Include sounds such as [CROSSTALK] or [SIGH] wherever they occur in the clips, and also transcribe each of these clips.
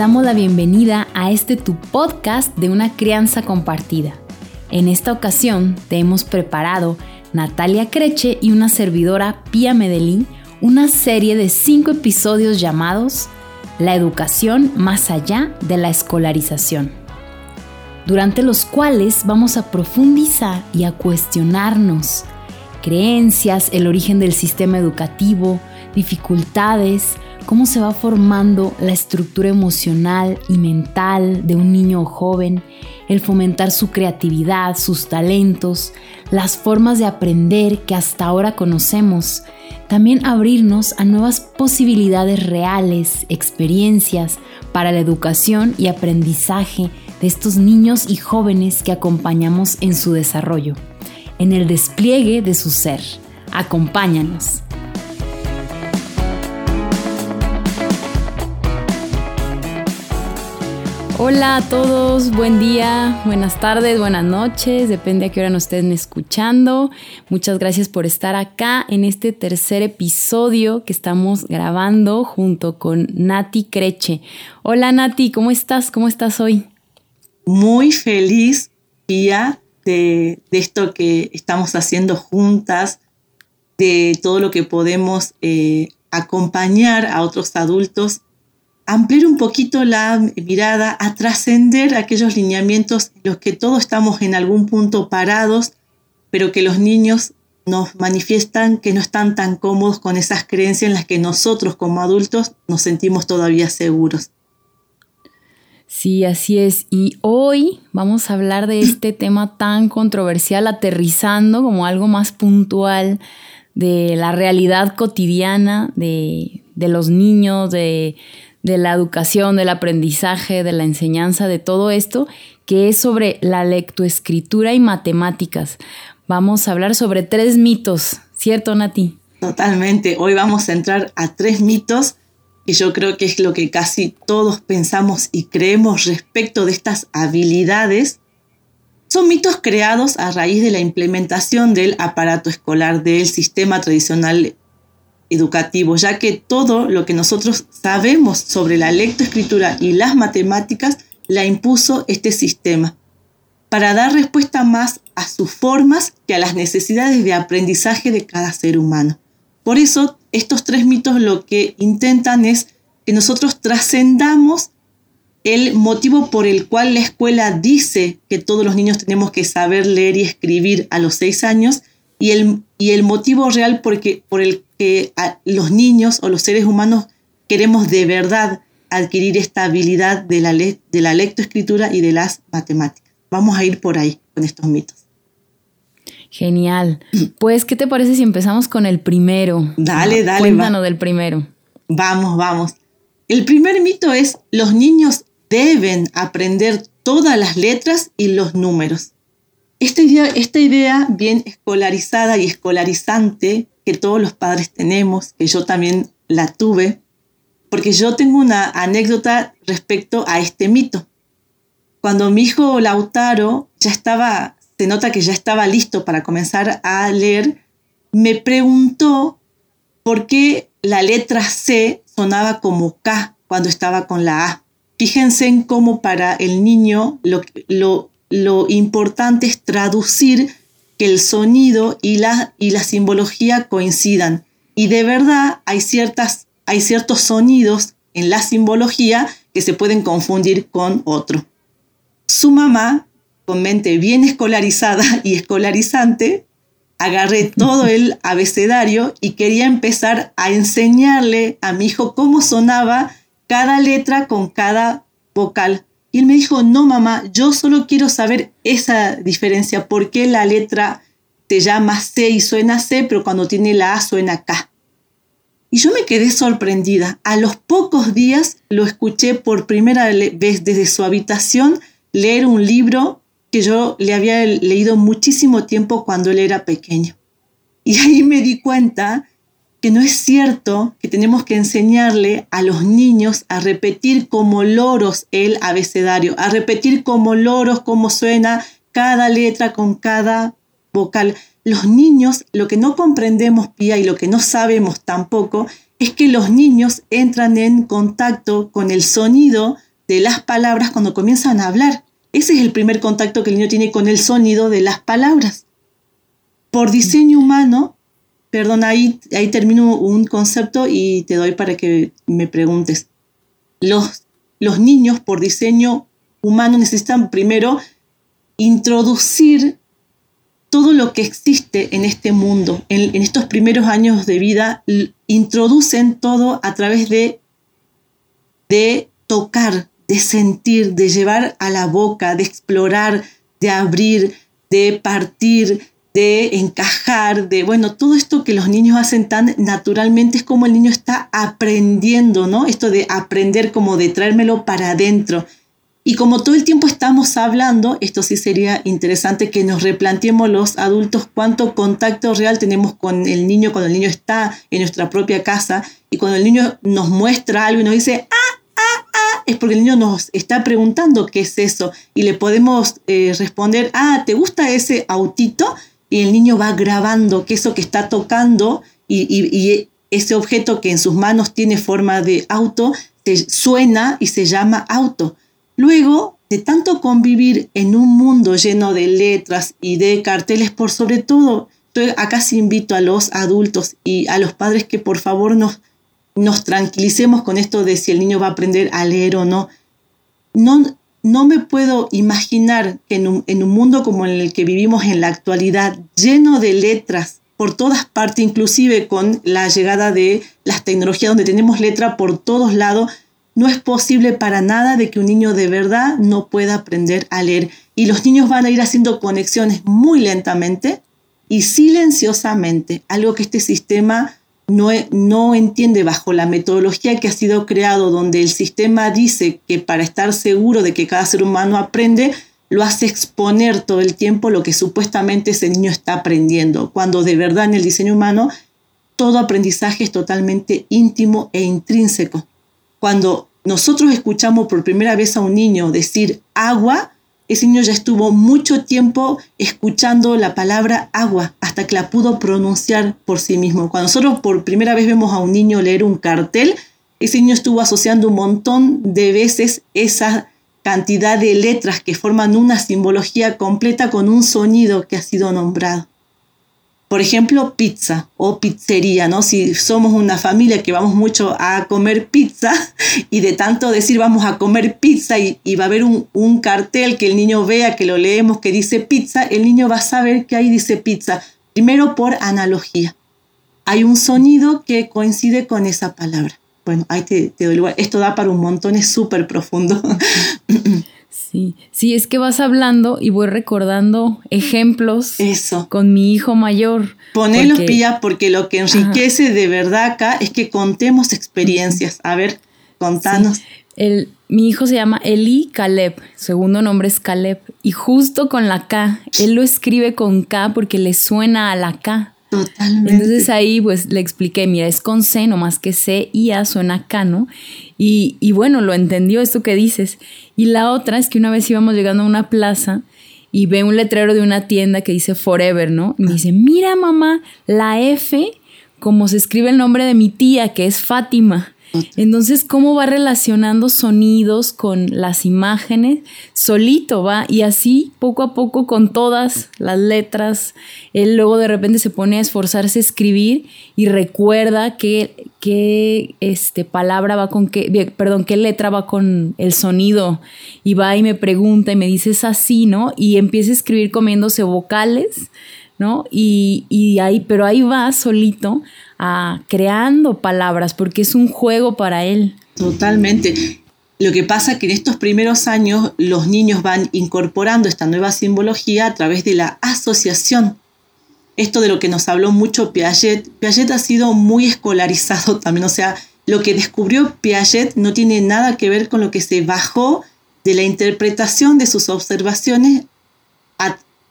damos la bienvenida a este tu podcast de una crianza compartida. En esta ocasión te hemos preparado Natalia Creche y una servidora Pía Medellín una serie de cinco episodios llamados La educación más allá de la escolarización, durante los cuales vamos a profundizar y a cuestionarnos creencias, el origen del sistema educativo, dificultades, cómo se va formando la estructura emocional y mental de un niño o joven, el fomentar su creatividad, sus talentos, las formas de aprender que hasta ahora conocemos, también abrirnos a nuevas posibilidades reales, experiencias para la educación y aprendizaje de estos niños y jóvenes que acompañamos en su desarrollo, en el despliegue de su ser. Acompáñanos. Hola a todos, buen día, buenas tardes, buenas noches, depende a qué hora nos estén escuchando. Muchas gracias por estar acá en este tercer episodio que estamos grabando junto con Nati Creche. Hola Nati, ¿cómo estás? ¿Cómo estás hoy? Muy feliz, día de, esto que estamos haciendo juntas, de todo lo que podemos eh, acompañar a otros adultos ampliar un poquito la mirada, a trascender aquellos lineamientos en los que todos estamos en algún punto parados, pero que los niños nos manifiestan que no están tan cómodos con esas creencias en las que nosotros como adultos nos sentimos todavía seguros. Sí, así es. Y hoy vamos a hablar de este [CLEARS THROAT] tema tan controversial, aterrizando como algo más puntual de la realidad cotidiana de, de los niños, de, de la educación, del aprendizaje, de la enseñanza, de todo esto, que es sobre la lectoescritura y matemáticas. Vamos a hablar sobre tres mitos, ¿cierto, Nati? Totalmente. Hoy vamos a entrar a tres mitos que yo creo que es lo que casi todos pensamos y creemos respecto de estas habilidades. Son mitos creados a raíz de la implementación del aparato escolar del sistema tradicional educativo, ya que todo lo que nosotros sabemos sobre la lectoescritura y las matemáticas la impuso este sistema, para dar respuesta más a sus formas que a las necesidades de aprendizaje de cada ser humano. Por eso, estos tres mitos lo que intentan es que nosotros trascendamos el motivo por el cual la escuela dice que todos los niños tenemos que saber leer y escribir a los seis años y el, y el motivo real porque, por el que los niños o los seres humanos queremos de verdad adquirir esta habilidad de la, de la lectoescritura y de las matemáticas. Vamos a ir por ahí con estos mitos. Genial. Pues, ¿qué te parece si empezamos con el primero? Dale, dale. Cuéntanos del primero. Vamos, vamos. El primer mito es, los niños deben aprender todas las letras y los números. Esta idea, bien escolarizada y escolarizante que todos los padres tenemos, que yo también la tuve, porque yo tengo una anécdota respecto a este mito. Cuando mi hijo Lautaro ya estaba, se nota que ya estaba listo para comenzar a leer, me preguntó por qué la letra C sonaba como K cuando estaba con la A. Fíjense en cómo para el niño lo, lo importante es traducir que el sonido y la, y la simbología coincidan. Y de verdad hay, ciertas, hay ciertos sonidos en la simbología que se pueden confundir con otro. Su mamá, con mente bien escolarizada [LAUGHS] y escolarizante, agarré todo el [LAUGHS] abecedario y quería empezar a enseñarle a mi hijo cómo sonaba cada letra con cada vocal. Y él me dijo, no mamá, yo solo quiero saber esa diferencia, por qué la letra te llama C y suena C, pero cuando tiene la A suena K. Y yo me quedé sorprendida. A los pocos días lo escuché por primera vez desde su habitación leer un libro que yo le había leído muchísimo tiempo cuando él era pequeño. Y ahí me di cuenta que no es cierto que tenemos que enseñarle a los niños a repetir como loros el abecedario, a repetir como loros cómo suena cada letra con cada vocal. Los niños lo que no comprendemos, Pía, y lo que no sabemos tampoco, es que los niños entran en contacto con el sonido de las palabras cuando comienzan a hablar. Ese es el primer contacto que el niño tiene con el sonido de las palabras. Por diseño humano, perdón, ahí, ahí termino un concepto y te doy para que me preguntes. Los, los niños, por diseño humano, necesitan primero introducir todo lo que existe en este mundo. En, estos primeros años de vida, introducen todo a través de, de tocar, de sentir, de llevar a la boca, de explorar, de abrir, de partir, de encajar, de, bueno, todo esto que los niños hacen tan naturalmente es como el niño está aprendiendo, ¿no? Esto de aprender como de traérmelo para adentro. Y como todo el tiempo estamos hablando, esto sí sería interesante que nos replanteemos los adultos cuánto contacto real tenemos con el niño cuando el niño está en nuestra propia casa y cuando el niño nos muestra algo y nos dice, ah, ah, ah, es porque el niño nos está preguntando qué es eso y le podemos eh, responder, ah, ¿te gusta ese autito? Y el niño va grabando que eso que está tocando y, y ese objeto que en sus manos tiene forma de auto, se suena y se llama auto. Luego de tanto convivir en un mundo lleno de letras y de carteles, por sobre todo, acá sí invito a los adultos y a los padres que por favor nos, nos tranquilicemos con esto de si el niño va a aprender a leer o no. No, no me puedo imaginar que en un, en un mundo como el que vivimos en la actualidad, lleno de letras por todas partes, inclusive con la llegada de las tecnologías donde tenemos letra por todos lados, no es posible para nada de que un niño de verdad no pueda aprender a leer. Y los niños van a ir haciendo conexiones muy lentamente y silenciosamente, algo que este sistema no, no entiende bajo la metodología que ha sido creado, donde el sistema dice que para estar seguro de que cada ser humano aprende, lo hace exponer todo el tiempo lo que supuestamente ese niño está aprendiendo, cuando de verdad en el diseño humano todo aprendizaje es totalmente íntimo e intrínseco. Cuando nosotros escuchamos por primera vez a un niño decir agua, ese niño ya estuvo mucho tiempo escuchando la palabra agua hasta que la pudo pronunciar por sí mismo. Cuando nosotros por primera vez vemos a un niño leer un cartel, ese niño estuvo asociando un montón de veces esa cantidad de letras que forman una simbología completa con un sonido que ha sido nombrado. Por ejemplo, pizza o pizzería, ¿no? Si somos una familia que vamos mucho a comer pizza [LAUGHS] y de tanto decir vamos a comer pizza y, va a haber un, un, cartel que el niño vea, que lo leemos, que dice pizza, el niño va a saber que ahí dice pizza. Primero por analogía. Hay un sonido que coincide con esa palabra. Bueno, ahí te, te doy lugar. Esto da para un montón, es súper profundo. [LAUGHS] Sí, sí, es que vas hablando y voy recordando ejemplos Eso. con mi hijo mayor. Ponelo, porque, Pía, porque lo que enriquece de verdad acá es que contemos experiencias. A ver, contanos. El, mi hijo se llama Eli Caleb, segundo nombre es Caleb, y justo con la K, él lo escribe con K porque le suena a la K. Totalmente. Entonces ahí pues le expliqué, mira, es con C, no más que C y A suena K, ¿no? Y, y bueno, lo entendió esto que dices. Y la otra es que una vez íbamos llegando a una plaza y ve un letrero de una tienda que dice Forever, ¿no? Y me dice, mira mamá, la F, como se escribe el nombre de mi tía, que es Fátima. Entonces, ¿cómo va relacionando sonidos con las imágenes? Solito va, y así poco a poco con todas las letras, él luego de repente se pone a esforzarse a escribir y recuerda qué, qué este, palabra va con qué, perdón, qué letra va con el sonido, y va y me pregunta y me dice es así, ¿no? Y empieza a escribir comiéndose vocales, ¿no? Y, y ahí, pero ahí va solito creando palabras, porque es un juego para él. Totalmente. Lo que pasa es que en estos primeros años los niños van incorporando esta nueva simbología a través de la asociación. Esto de lo que nos habló mucho Piaget. Piaget ha sido muy escolarizado también, o sea, lo que descubrió Piaget no tiene nada que ver con lo que se bajó de la interpretación de sus observaciones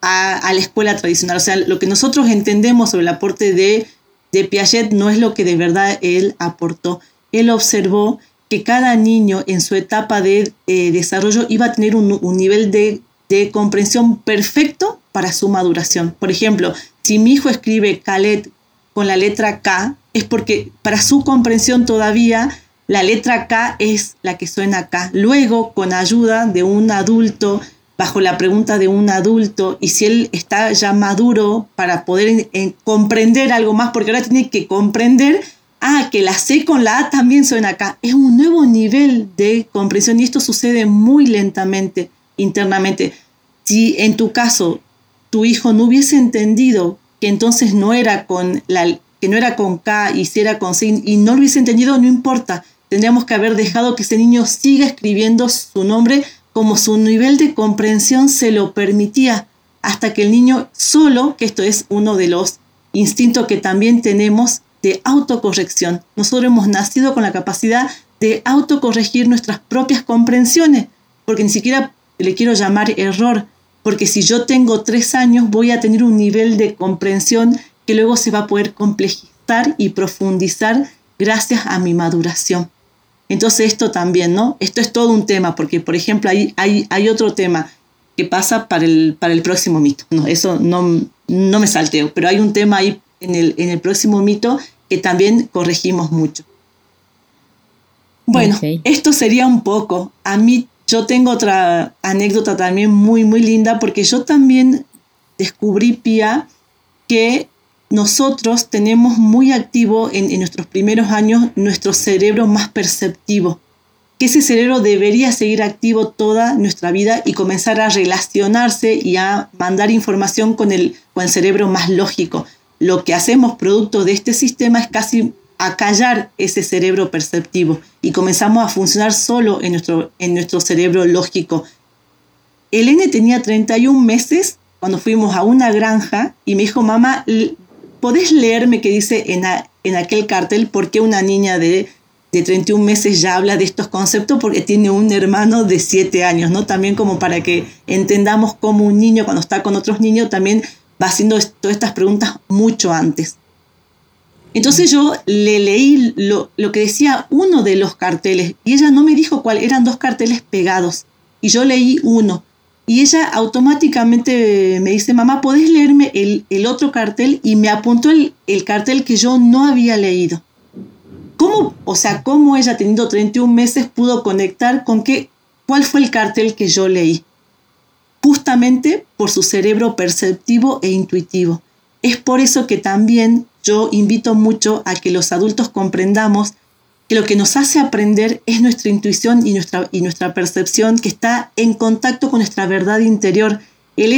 a, la escuela tradicional. O sea, lo que nosotros entendemos sobre el aporte de de Piaget no es lo que de verdad él aportó. Él observó que cada niño en su etapa de eh, desarrollo iba a tener un, nivel de, comprensión perfecto para su maduración. Por ejemplo, si mi hijo escribe Khaled con la letra K, es porque para su comprensión todavía la letra K es la que suena acá. Luego, con ayuda de un adulto, bajo la pregunta de un adulto, y si él está ya maduro para poder comprender algo más, porque ahora tiene que comprender, ah, que la C con la A también suena acá. Es un nuevo nivel de comprensión y esto sucede muy lentamente internamente. Si en tu caso tu hijo no hubiese entendido que entonces no era con la que no era con K y si era con C y no lo hubiese entendido, no importa Tendríamos que haber dejado que ese niño siga escribiendo su nombre como su nivel de comprensión se lo permitía, hasta que el niño solo, que esto es uno de los instintos que también tenemos de autocorrección. Nosotros hemos nacido con la capacidad de autocorregir nuestras propias comprensiones, porque ni siquiera le quiero llamar error, porque si yo tengo tres años voy a tener un nivel de comprensión que luego se va a poder complejizar y profundizar gracias a mi maduración. Entonces esto también, ¿no? Esto es todo un tema, porque por ejemplo hay, hay, hay otro tema que pasa para el, para el próximo mito. No, eso no, no me salteo, pero hay un tema ahí en el, en el próximo mito que también corregimos mucho. Bueno, esto sería un poco. A mí yo tengo otra anécdota también muy, muy linda porque yo también descubrí, Pía, que nosotros tenemos muy activo en, nuestros primeros años nuestro cerebro más perceptivo, que ese cerebro debería seguir activo toda nuestra vida y comenzar a relacionarse y a mandar información con el, con el cerebro más lógico. Lo que hacemos producto de este sistema es casi acallar ese cerebro perceptivo y comenzamos a funcionar solo en nuestro, en nuestro cerebro lógico. El N tenía 31 meses cuando fuimos a una granja y me dijo, mamá, ¿podés leerme qué dice en, en aquel cartel por qué una niña de, de 31 meses ya habla de estos conceptos? Porque tiene un hermano de 7 años, ¿no? También como para que entendamos cómo un niño cuando está con otros niños también va haciendo todas estas preguntas mucho antes. Entonces yo le leí lo, lo, que decía uno de los carteles y ella no me dijo cuál, eran dos carteles pegados y yo leí uno. Y ella automáticamente me dice, mamá, ¿podés leerme el, otro cartel? Y me apuntó el, cartel que yo no había leído. ¿Cómo, o sea, cómo ella teniendo 31 meses pudo conectar con qué, cuál fue el cartel que yo leí? Justamente por su cerebro perceptivo e intuitivo. Es por eso que también yo invito mucho a que los adultos comprendamos que lo que nos hace aprender es nuestra intuición y nuestra, y nuestra percepción que está en contacto con nuestra verdad interior. El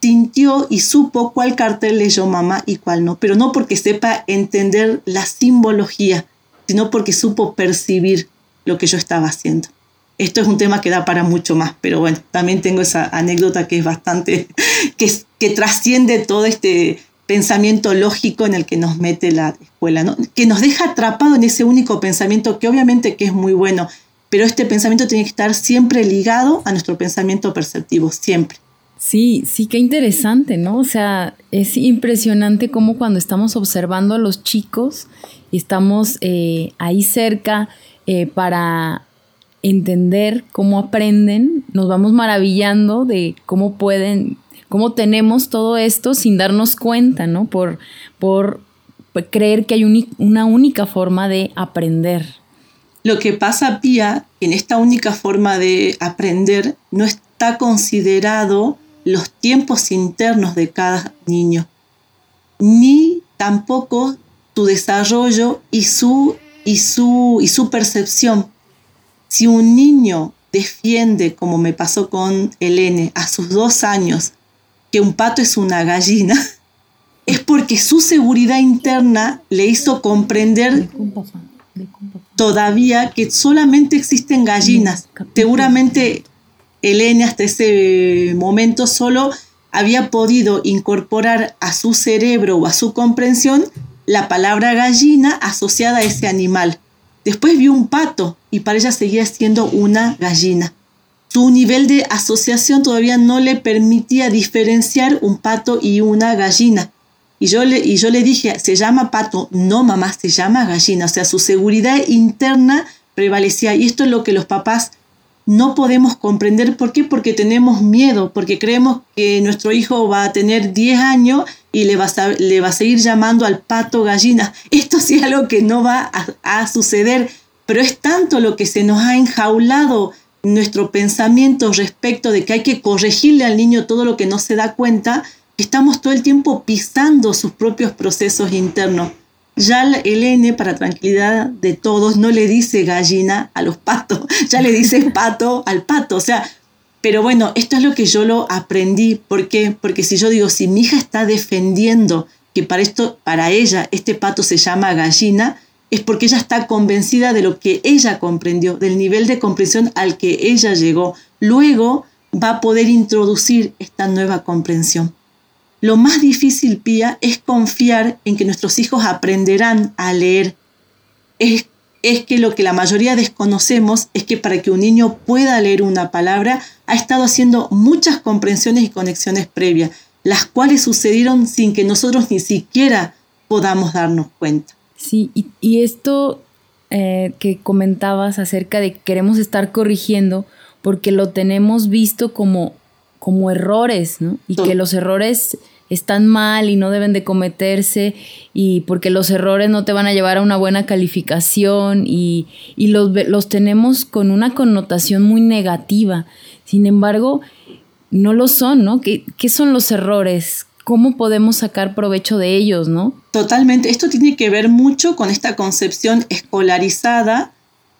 sintió y supo cuál cartel leyó mamá y cuál no, pero no porque sepa entender la simbología, sino porque supo percibir lo que yo estaba haciendo. Esto es un tema que da para mucho más, pero bueno, también tengo esa anécdota que es bastante, [LAUGHS] que, que trasciende todo este pensamiento lógico en el que nos mete la escuela, que nos deja atrapado en ese único pensamiento que obviamente que es muy bueno, pero este pensamiento tiene que estar siempre ligado a nuestro pensamiento perceptivo, siempre. Sí, sí, qué interesante, ¿no? O sea, es impresionante cómo cuando estamos observando a los chicos estamos eh, ahí cerca eh, para entender cómo aprenden, nos vamos maravillando de cómo pueden cómo tenemos todo esto sin darnos cuenta, ¿no? Por, por creer que hay una única forma de aprender. Lo que pasa, Pía, en esta única forma de aprender no está considerado los tiempos internos de cada niño, ni tampoco su desarrollo y su, y su, y su percepción. Si un niño defiende, como me pasó con Elene, a sus dos años, que un pato es una gallina, [LAUGHS] es porque su seguridad interna le hizo comprender todavía que solamente existen gallinas. Seguramente Elena hasta ese momento solo había podido incorporar a su cerebro o a su comprensión la palabra gallina asociada a ese animal. Después vio un pato y para ella seguía siendo una gallina su nivel de asociación todavía no le permitía diferenciar un pato y una gallina. Y yo, le, y yo le dije, se llama pato, no mamá, se llama gallina. O sea, su seguridad interna prevalecía. Y esto es lo que los papás no podemos comprender. ¿Por qué? Porque tenemos miedo, porque creemos que nuestro hijo va a tener 10 años y le va, a, le va a seguir llamando al pato gallina. Esto sí es algo que no va a suceder, pero es tanto lo que se nos ha enjaulado nuestro pensamiento respecto de que hay que corregirle al niño todo lo que no se da cuenta, estamos todo el tiempo pisando sus propios procesos internos. Ya el N, para tranquilidad de todos, no le dice gallina a los patos, [LAUGHS] ya le dice pato al pato. O sea, pero bueno, esto es lo que yo lo aprendí. ¿Por qué? Porque si yo digo, si mi hija está defendiendo que para esto, para ella, este pato se llama gallina, es porque ella está convencida de lo que ella comprendió, del nivel de comprensión al que ella llegó. Luego va a poder introducir esta nueva comprensión. Lo más difícil, Pía, es confiar en que nuestros hijos aprenderán a leer. Es, es que lo que la mayoría desconocemos es que para que un niño pueda leer una palabra, ha estado haciendo muchas comprensiones y conexiones previas, las cuales sucedieron sin que nosotros ni siquiera podamos darnos cuenta. Sí, y, esto eh, que comentabas acerca de que queremos estar corrigiendo porque lo tenemos visto como, como errores, ¿no? Y que los errores están mal y no deben de cometerse y porque los errores no te van a llevar a una buena calificación y, y los, los tenemos con una connotación muy negativa. Sin embargo, no lo son, ¿no? ¿Qué, son los errores? ¿Cómo podemos sacar provecho de ellos, no? Totalmente. Esto tiene que ver mucho con esta concepción escolarizada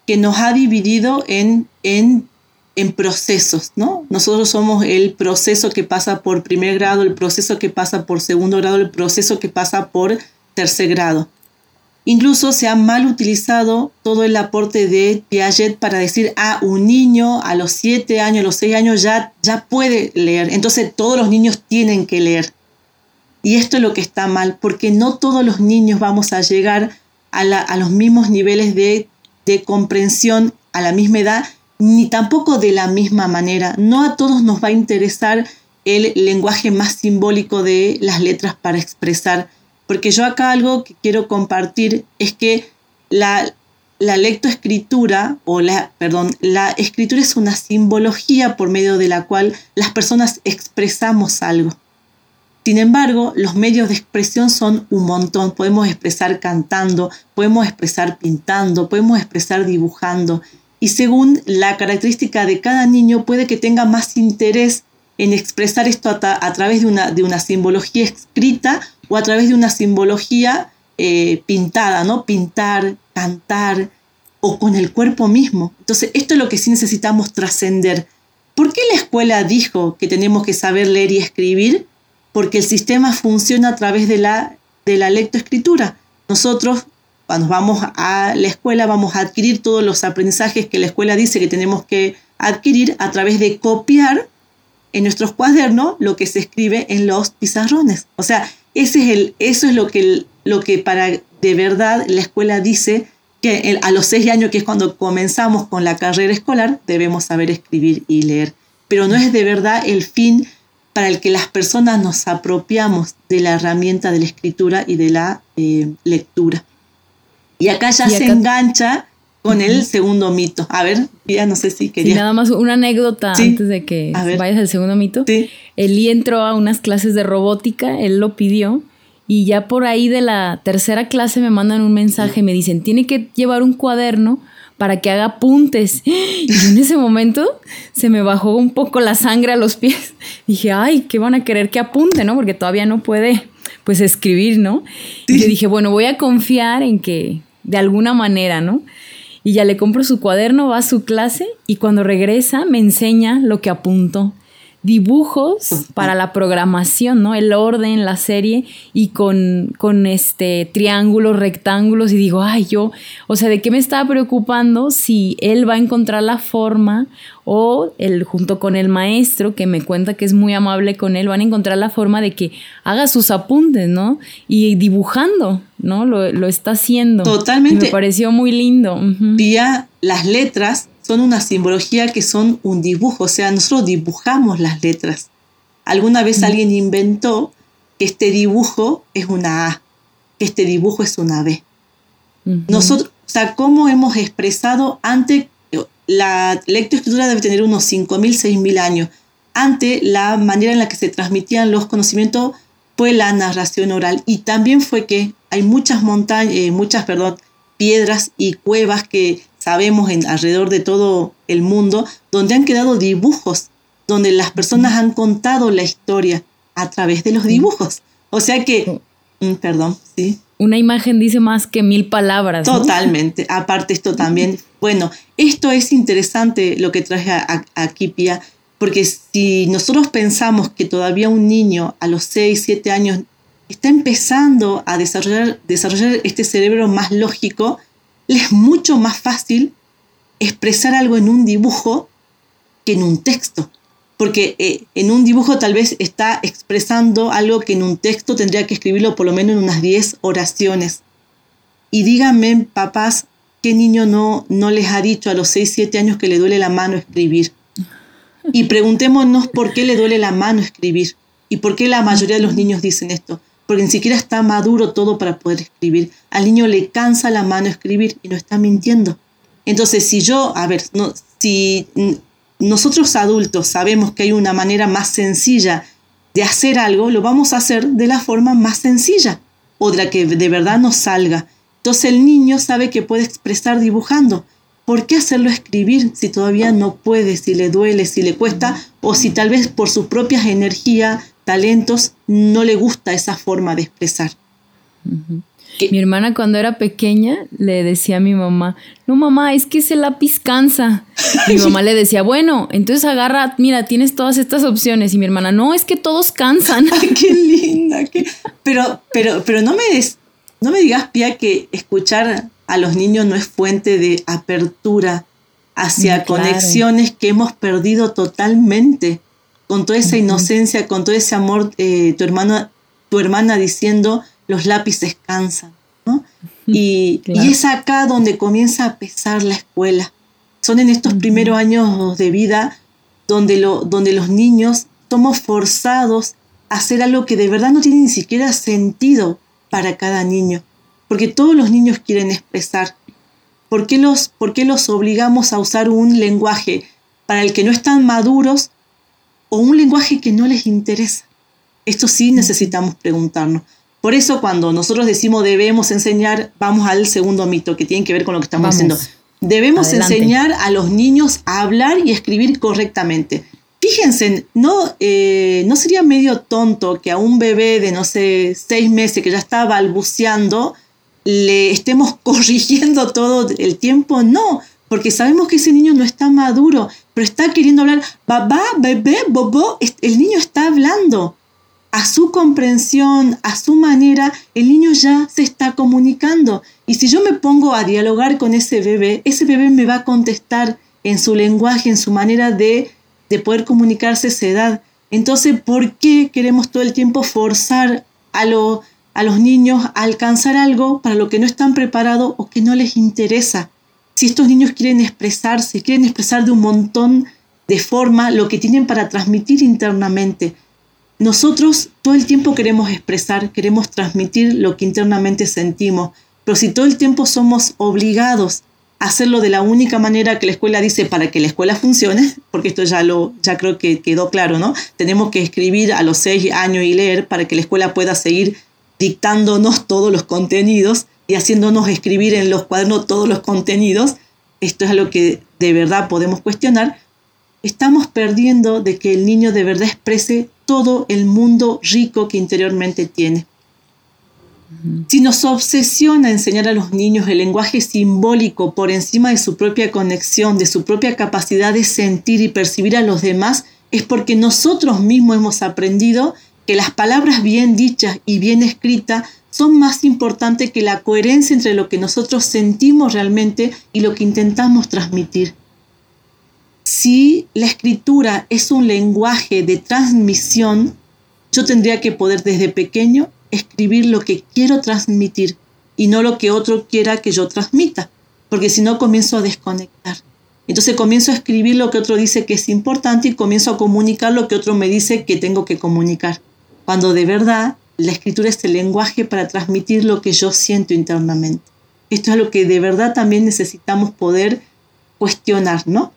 que nos ha dividido en, en, en procesos, ¿no? Nosotros somos el proceso que pasa por primer grado, el proceso que pasa por segundo grado, el proceso que pasa por tercer grado. Incluso se ha mal utilizado todo el aporte de Piaget para decir, ah, un niño a los 7 años, a los 6 años ya, ya puede leer. Entonces todos los niños tienen que leer. Y esto es lo que está mal, porque no todos los niños vamos a llegar a, los mismos niveles de, de comprensión a la misma edad, ni tampoco de la misma manera. No a todos nos va a interesar el lenguaje más simbólico de las letras para expresar porque yo acá algo que quiero compartir es que la, la lectoescritura, o la, perdón, la escritura es una simbología por medio de la cual las personas expresamos algo. Sin embargo, los medios de expresión son un montón. Podemos expresar cantando, podemos expresar pintando, podemos expresar dibujando. Y según la característica de cada niño, puede que tenga más interés en expresar esto a, través de una, de una simbología escrita o a través de una simbología eh, pintada, ¿no? Pintar, cantar o con el cuerpo mismo. Entonces, esto es lo que sí necesitamos trascender. ¿Por qué la escuela dijo que tenemos que saber leer y escribir? Porque el sistema funciona a través de la, de la lectoescritura. Nosotros, cuando vamos a la escuela, vamos a adquirir todos los aprendizajes que la escuela dice que tenemos que adquirir a través de copiar en nuestros cuadernos lo que se escribe en los pizarrones. O sea, ese es el, eso es lo que, lo que para de verdad la escuela dice que a los seis años, que es cuando comenzamos con la carrera escolar, debemos saber escribir y leer. Pero no es de verdad el fin para el que las personas nos apropiamos de la herramienta de la escritura y de la eh, lectura. Y acá ya se engancha con el segundo mito. A ver, ya no sé si quería. nada más una anécdota antes de que vayas al segundo mito. Sí. Eli entró a unas clases de robótica, él lo pidió. Y ya por ahí de la tercera clase me mandan un mensaje, me dicen, tiene que llevar un cuaderno para que haga apuntes. [GASPS] Y en ese momento se me bajó un poco la sangre a los pies. [LAUGHS] Dije, ay, ¿qué van a querer que apunte, no? Porque todavía no puede, pues, escribir, ¿no? Y yo dije, bueno, voy a confiar en que de alguna manera, ¿no? Y ya le compro su cuaderno, va a su clase y cuando regresa me enseña lo que apuntó dibujos para la programación, ¿no? El orden, la serie y con, con este triángulos, rectángulos y digo, ay, yo, o sea, ¿de qué me estaba preocupando si él va a encontrar la forma o él junto con el maestro que me cuenta que es muy amable con él, van a encontrar la forma de que haga sus apuntes, ¿no? Y dibujando, ¿no? Lo, está haciendo. Totalmente. me pareció muy lindo. Vía las letras son una simbología que son un dibujo, o sea, nosotros dibujamos las letras. Alguna vez alguien inventó que este dibujo es una A, que este dibujo es una B. Nosotros, o sea, cómo hemos expresado ante la lectoescritura debe tener unos 5.000, 6.000 años. Ante la manera en la que se transmitían los conocimientos fue la narración oral y también fue que hay muchas montañas, eh, muchas, perdón, piedras y cuevas que sabemos en, alrededor de todo el mundo, donde han quedado dibujos, donde las personas han contado la historia a través de los dibujos. O sea que, mm, perdón, sí. Una imagen dice más que mil palabras. Totalmente. Aparte esto también, [LAUGHS] bueno, esto es interesante lo que traje aquí, Pia, porque si nosotros pensamos que todavía un niño a los 6, 7 años está empezando a desarrollar, desarrollar este cerebro más lógico, le es mucho más fácil expresar algo en un dibujo que en un texto. Porque eh, en un dibujo tal vez está expresando algo que en un texto tendría que escribirlo por lo menos en unas 10 oraciones. Y díganme, papás, ¿qué niño no, no les ha dicho a los 6, 7 años que le duele la mano escribir? Y preguntémonos por qué le duele la mano escribir. ¿Y por qué la mayoría de los niños dicen esto? Porque ni siquiera está maduro todo para poder escribir. Al niño le cansa la mano escribir y no está mintiendo. Entonces, si yo, a ver, no, si nosotros adultos sabemos que hay una manera más sencilla de hacer algo, lo vamos a hacer de la forma más sencilla o de la que de verdad nos salga. Entonces el niño sabe que puede expresar dibujando. ¿Por qué hacerlo escribir si todavía no puede, si le duele, si le cuesta o si tal vez por sus propias energías talentos no le gusta esa forma de expresar. Mi hermana cuando era pequeña le decía a mi mamá, no mamá, es que ese lápiz cansa. mi [LAUGHS] mamá le decía, bueno, entonces agarra, mira, tienes todas estas opciones. Y mi hermana, no, es que todos cansan. [LAUGHS] qué linda. Pero, pero, pero no me, no me digas, Pía, que escuchar a los niños no es fuente de apertura hacia conexiones que hemos perdido totalmente con toda esa inocencia, con todo ese amor, eh, tu, hermana, tu hermana diciendo, los lápices cansan. ¿no? Y, es acá donde comienza a pesar la escuela. Son en estos primeros años de vida donde, lo, donde los niños somos forzados a hacer algo que de verdad no tiene ni siquiera sentido para cada niño. Porque todos los niños quieren expresar. ¿Por qué los, por qué los obligamos a usar un lenguaje para el que no están maduros o un lenguaje que no les interesa. Esto sí necesitamos preguntarnos. Por eso cuando nosotros decimos debemos enseñar, vamos al segundo mito que tiene que ver con lo que estamos diciendo. Debemos enseñar a los niños a hablar y escribir correctamente. Fíjense, no, eh, no sería medio tonto que a un bebé de, no sé, seis meses que ya está balbuceando, le estemos [LAUGHS] corrigiendo todo el tiempo. No, porque sabemos que ese niño no está maduro, pero está queriendo hablar, babá, bebé, bobo, el niño está hablando. A su comprensión, a su manera, el niño ya se está comunicando. Y si yo me pongo a dialogar con ese bebé, ese bebé me va a contestar en su lenguaje, en su manera de, de poder comunicarse esa edad. Entonces, ¿por qué queremos todo el tiempo forzar a, a los niños a alcanzar algo para lo que no están preparados o que no les interesa? Si estos niños quieren expresarse, quieren expresar de un montón de forma lo que tienen para transmitir internamente. Nosotros todo el tiempo queremos expresar, queremos transmitir lo que internamente sentimos, pero si todo el tiempo somos obligados a hacerlo de la única manera que la escuela dice para que la escuela funcione, porque esto ya lo ya creo que quedó claro, ¿no? Tenemos que escribir a los seis años y leer para que la escuela pueda seguir dictándonos todos los contenidos y haciéndonos escribir en los cuadernos todos los contenidos, esto es algo que de verdad podemos cuestionar, estamos perdiendo de que el niño de verdad exprese todo el mundo rico que interiormente tiene. Si nos obsesiona enseñar a los niños el lenguaje simbólico por encima de su propia conexión, de su propia capacidad de sentir y percibir a los demás, es porque nosotros mismos hemos aprendido que las palabras bien dichas y bien escritas son más importantes que la coherencia entre lo que nosotros sentimos realmente y lo que intentamos transmitir. Si la escritura es un lenguaje de transmisión, yo tendría que poder desde pequeño escribir lo que quiero transmitir y no lo que otro quiera que yo transmita, porque si no comienzo a desconectar. Entonces comienzo a escribir lo que otro dice que es importante y comienzo a comunicar lo que otro me dice que tengo que comunicar, cuando de verdad la escritura es el lenguaje para transmitir lo que yo siento internamente. Esto es lo que de verdad también necesitamos poder cuestionar, ¿no?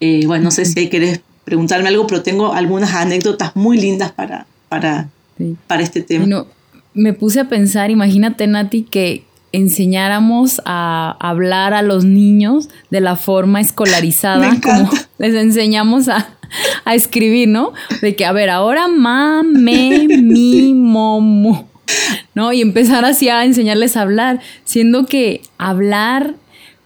Eh, bueno, no sé si querés preguntarme algo, pero tengo algunas anécdotas muy lindas para, para para este tema. No, me puse a pensar, imagínate Nati, que enseñáramos a hablar a los niños de la forma [LAUGHS] escolarizada, como les enseñamos a, [LAUGHS] a, escribir, ¿no? De que, a ver, ahora ma, me, mi, mo, ¿no? Y empezar así a enseñarles a hablar, siendo que hablar,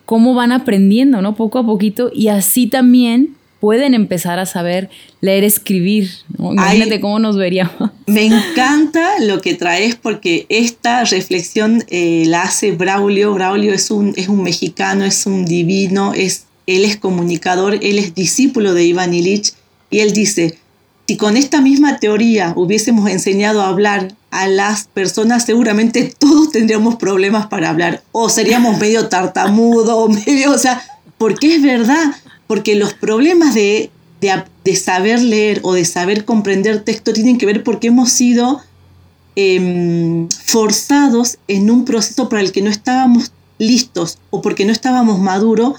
cómo van aprendiendo, ¿no? Poco a poquito, y así también pueden empezar a saber leer, escribir. Imagínate cómo nos veríamos. Me encanta lo que traes porque esta reflexión eh, la hace Braulio. Braulio es un, es un mexicano, es un divino, es, él es comunicador, él es discípulo de Iván Illich y él dice, si con esta misma teoría hubiésemos enseñado a hablar a las personas, seguramente todos tendríamos problemas para hablar o seríamos medio tartamudo, [LAUGHS] medio, o sea, porque es verdad porque los problemas de, de, saber leer o de saber comprender texto tienen que ver porque hemos sido em, forzados en un proceso para el que no estábamos listos o porque no estábamos maduros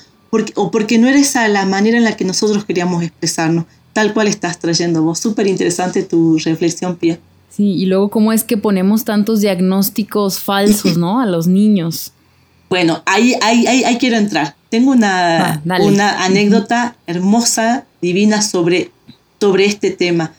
o porque no era esa la manera en la que nosotros queríamos expresarnos, tal cual estás trayendo vos. Súper interesante tu reflexión, Pia. Sí, y luego cómo es que ponemos tantos diagnósticos [LAUGHS] falsos, ¿no? A los niños. Bueno, ahí, ahí, ahí quiero entrar. Tengo una, una anécdota hermosa, divina sobre, sobre este tema.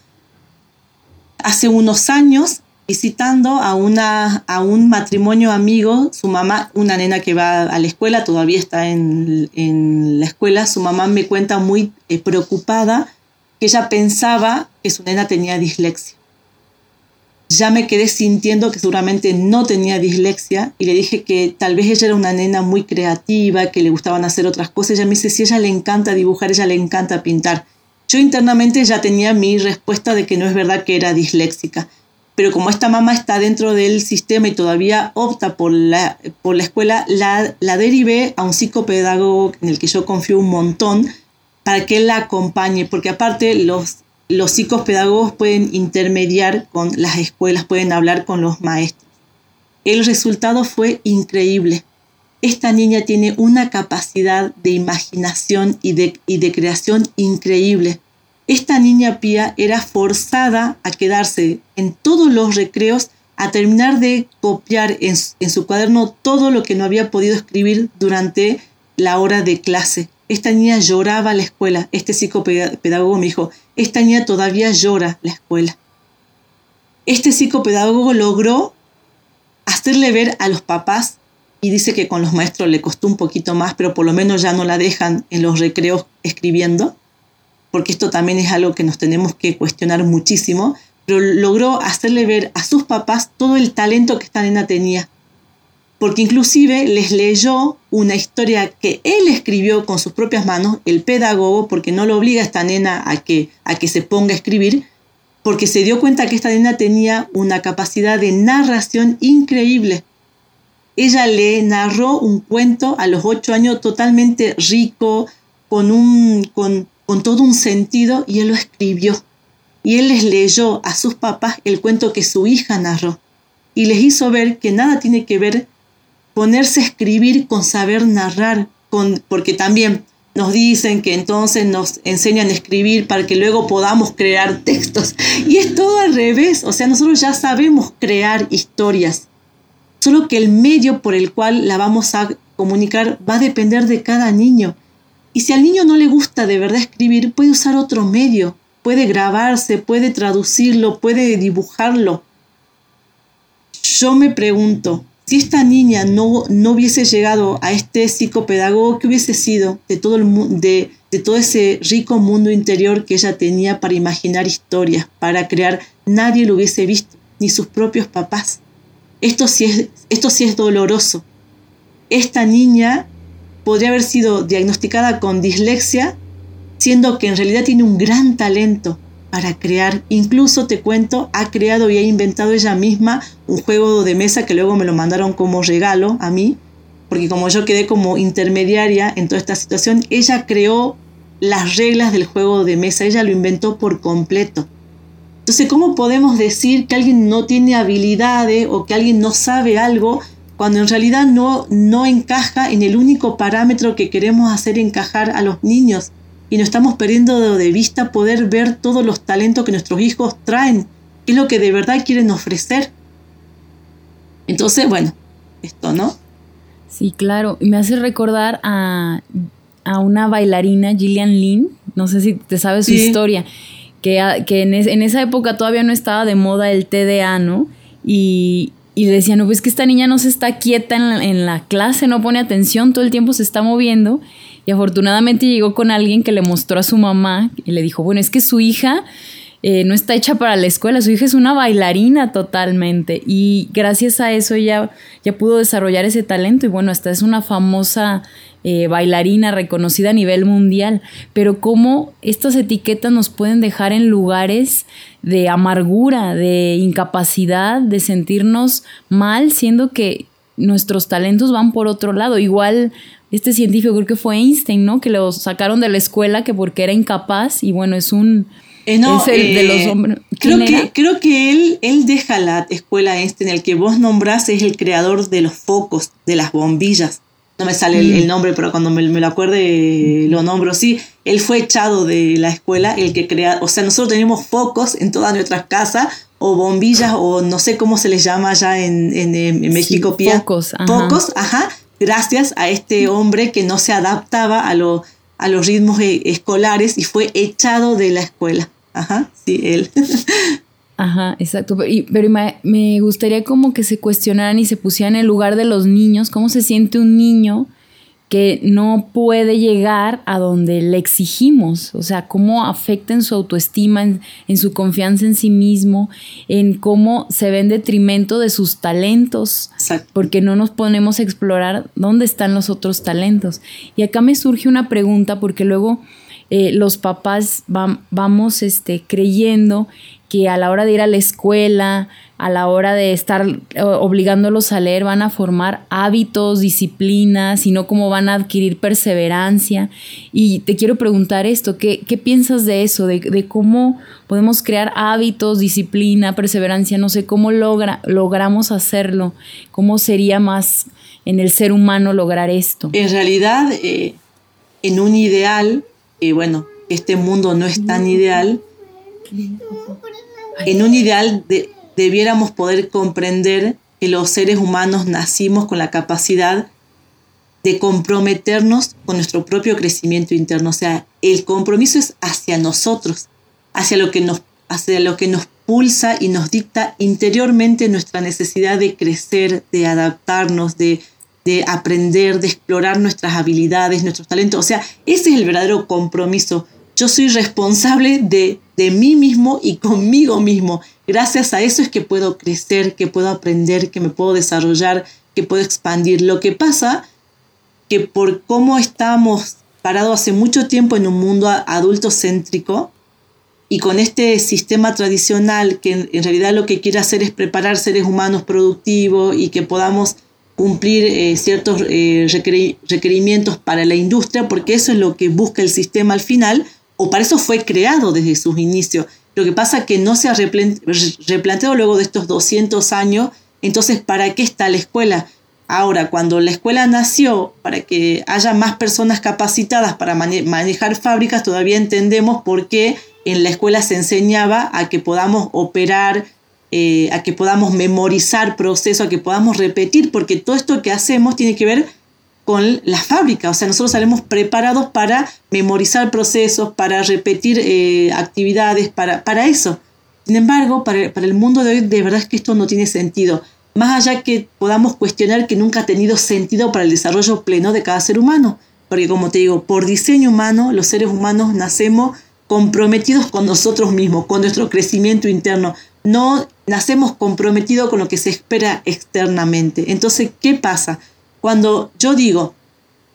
Hace unos años, visitando a, una, a un matrimonio amigo, su mamá, una nena que va a la escuela, todavía está en, en la escuela, su mamá me cuenta muy eh, preocupada que ella pensaba que su nena tenía dislexia ya me quedé sintiendo que seguramente no tenía dislexia y le dije que tal vez ella era una nena muy creativa, que le gustaban hacer otras cosas. Ella me dice, si ella le encanta dibujar, ella le encanta pintar. Yo internamente ya tenía mi respuesta de que no es verdad que era disléxica. Pero como esta mamá está dentro del sistema y todavía opta por la, por la escuela, la, la derivé a un psicopedagogo en el que yo confío un montón para que él la acompañe, porque aparte los los psicopedagogos pueden intermediar con las escuelas, pueden hablar con los maestros. El resultado fue increíble. Esta niña tiene una capacidad de imaginación y de, de creación increíble. Esta niña pía era forzada a quedarse en todos los recreos a terminar de copiar en, su cuaderno todo lo que no había podido escribir durante la hora de clase. Esta niña lloraba a la escuela. Este psicopedagogo me dijo, esta niña todavía llora la escuela. Este psicopedagogo logró hacerle ver a los papás, y dice que con los maestros le costó un poquito más, pero por lo menos ya no la dejan en los recreos escribiendo, porque esto también es algo que nos tenemos que cuestionar muchísimo, pero logró hacerle ver a sus papás todo el talento que esta nena tenía porque inclusive les leyó una historia que él escribió con sus propias manos, el pedagogo, porque no lo obliga a esta nena a que, a que se ponga a escribir, porque se dio cuenta que esta nena tenía una capacidad de narración increíble. Ella le narró un cuento a los ocho años totalmente rico, con, un, con, con todo un sentido, y él lo escribió. Y él les leyó a sus papás el cuento que su hija narró. Y les hizo ver que nada tiene que ver ponerse a escribir con saber narrar, con, porque también nos dicen que entonces nos enseñan a escribir para que luego podamos crear textos. Y es todo al revés, o sea, nosotros ya sabemos crear historias, solo que el medio por el cual la vamos a comunicar va a depender de cada niño. Y si al niño no le gusta de verdad escribir, puede usar otro medio, puede grabarse, puede traducirlo, puede dibujarlo. Yo me pregunto, si esta niña no, no hubiese llegado a este psicopedagogo, ¿qué hubiese sido de todo, el, de, de todo ese rico mundo interior que ella tenía para imaginar historias, para crear? Nadie lo hubiese visto, ni sus propios papás. Esto sí es, esto sí es doloroso. Esta niña podría haber sido diagnosticada con dislexia, siendo que en realidad tiene un gran talento, para crear. Incluso te cuento, ha creado y ha inventado ella misma un juego de mesa que luego me lo mandaron como regalo a mí, porque como yo quedé como intermediaria en toda esta situación, ella creó las reglas del juego de mesa, ella lo inventó por completo. Entonces, ¿cómo podemos decir que alguien no tiene habilidades o que alguien no sabe algo cuando en realidad no, no encaja en el único parámetro que queremos hacer encajar a los niños? y no estamos perdiendo de vista poder ver todos los talentos que nuestros hijos traen. qué es lo que de verdad quieren ofrecer. Entonces, bueno, esto, ¿no? Sí, claro. Me hace recordar a, una bailarina, Gillian Lynn, no sé si te sabes su historia, que, que en, en, esa época todavía no estaba de moda el TDA, ¿no? Y, y decía, no, pues que esta niña no se está quieta en la, en la, clase, no pone atención, todo el tiempo se está moviendo. Y afortunadamente llegó con alguien que le mostró a su mamá y le dijo, bueno, es que su hija eh, no está hecha para la escuela, su hija es una bailarina totalmente. Y gracias a eso ella ya pudo desarrollar ese talento y bueno, esta es una famosa eh, bailarina reconocida a nivel mundial, pero cómo estas etiquetas nos pueden dejar en lugares de amargura, de incapacidad, de sentirnos mal, siendo que nuestros talentos van por otro lado. Igual este científico, creo que fue Einstein, ¿no? Que lo sacaron de la escuela que porque era incapaz y bueno, es un... Eh, es el de los eh, hombres. Creo que, creo que él, él deja la escuela Einstein, el que vos nombrás es el creador de los focos, de las bombillas no me sale el, mm. nombre, pero cuando me, lo acuerde lo nombro, sí, él fue echado de la escuela, el que crea, o sea, nosotros tenemos focos en todas nuestras casas, o bombillas, o no sé cómo se les llama allá en, en, México, sí, Focos, ajá. Focos, ajá, gracias a este hombre que no se adaptaba a, lo, a los ritmos eh, escolares y fue echado de la escuela. Ajá, sí, él. [LAUGHS] Ajá, exacto. Pero, me, gustaría como que se cuestionaran y se pusieran en el lugar de los niños, cómo se siente un niño que no puede llegar a donde le exigimos, o sea, cómo afecta en su autoestima, en, su confianza en sí mismo, en cómo se ve en detrimento de sus talentos, porque no nos ponemos a explorar dónde están los otros talentos. Y acá me surge una pregunta, porque luego eh, los papás vamos este, creyendo que a la hora de ir a la escuela, a la hora de estar eh, obligándolos a leer, van a formar hábitos, disciplinas, sino cómo van a adquirir perseverancia. Y te quiero preguntar esto, ¿qué, piensas de eso? De, cómo podemos crear hábitos, disciplina, perseverancia, no sé, cómo logra, logramos hacerlo, cómo sería más en el ser humano lograr esto. En realidad, eh, en un ideal, y bueno, este mundo no es tan ideal, en un ideal debiéramos poder comprender que los seres humanos nacimos con la capacidad de comprometernos con nuestro propio crecimiento interno. O sea, el compromiso es hacia nosotros, hacia lo que nos, hacia lo que nos pulsa y nos dicta interiormente nuestra necesidad de crecer, de adaptarnos, de, de aprender, de explorar nuestras habilidades, nuestros talentos. O sea, ese es el verdadero compromiso yo soy responsable de, de mí mismo y conmigo mismo. Gracias a eso es que puedo crecer, que puedo aprender, que me puedo desarrollar, que puedo expandir. Lo que pasa que por cómo estamos parados hace mucho tiempo en un mundo adulto-céntrico y con este sistema tradicional que en realidad lo que quiere hacer es preparar seres humanos productivos y que podamos cumplir eh, ciertos eh, requerimientos para la industria, porque eso es lo que busca el sistema al final, o para eso fue creado desde sus inicios. Lo que pasa es que no se ha replanteado luego de estos 200 años, entonces, ¿para qué está la escuela? Ahora, cuando la escuela nació, para que haya más personas capacitadas para manejar fábricas, todavía entendemos por qué en la escuela se enseñaba a que podamos operar, eh, a que podamos memorizar procesos, a que podamos repetir, porque todo esto que hacemos tiene que ver con la fábrica. O sea, nosotros salimos preparados para memorizar procesos, para repetir eh, actividades, para, para eso. Sin embargo, para, para, el mundo de hoy, de verdad es que esto no tiene sentido. Más allá que podamos cuestionar que nunca ha tenido sentido para el desarrollo pleno de cada ser humano. Porque como te digo, por diseño humano, los seres humanos nacemos comprometidos con nosotros mismos, con nuestro crecimiento interno. No nacemos comprometidos con lo que se espera externamente. Entonces, ¿qué pasa? Cuando yo digo,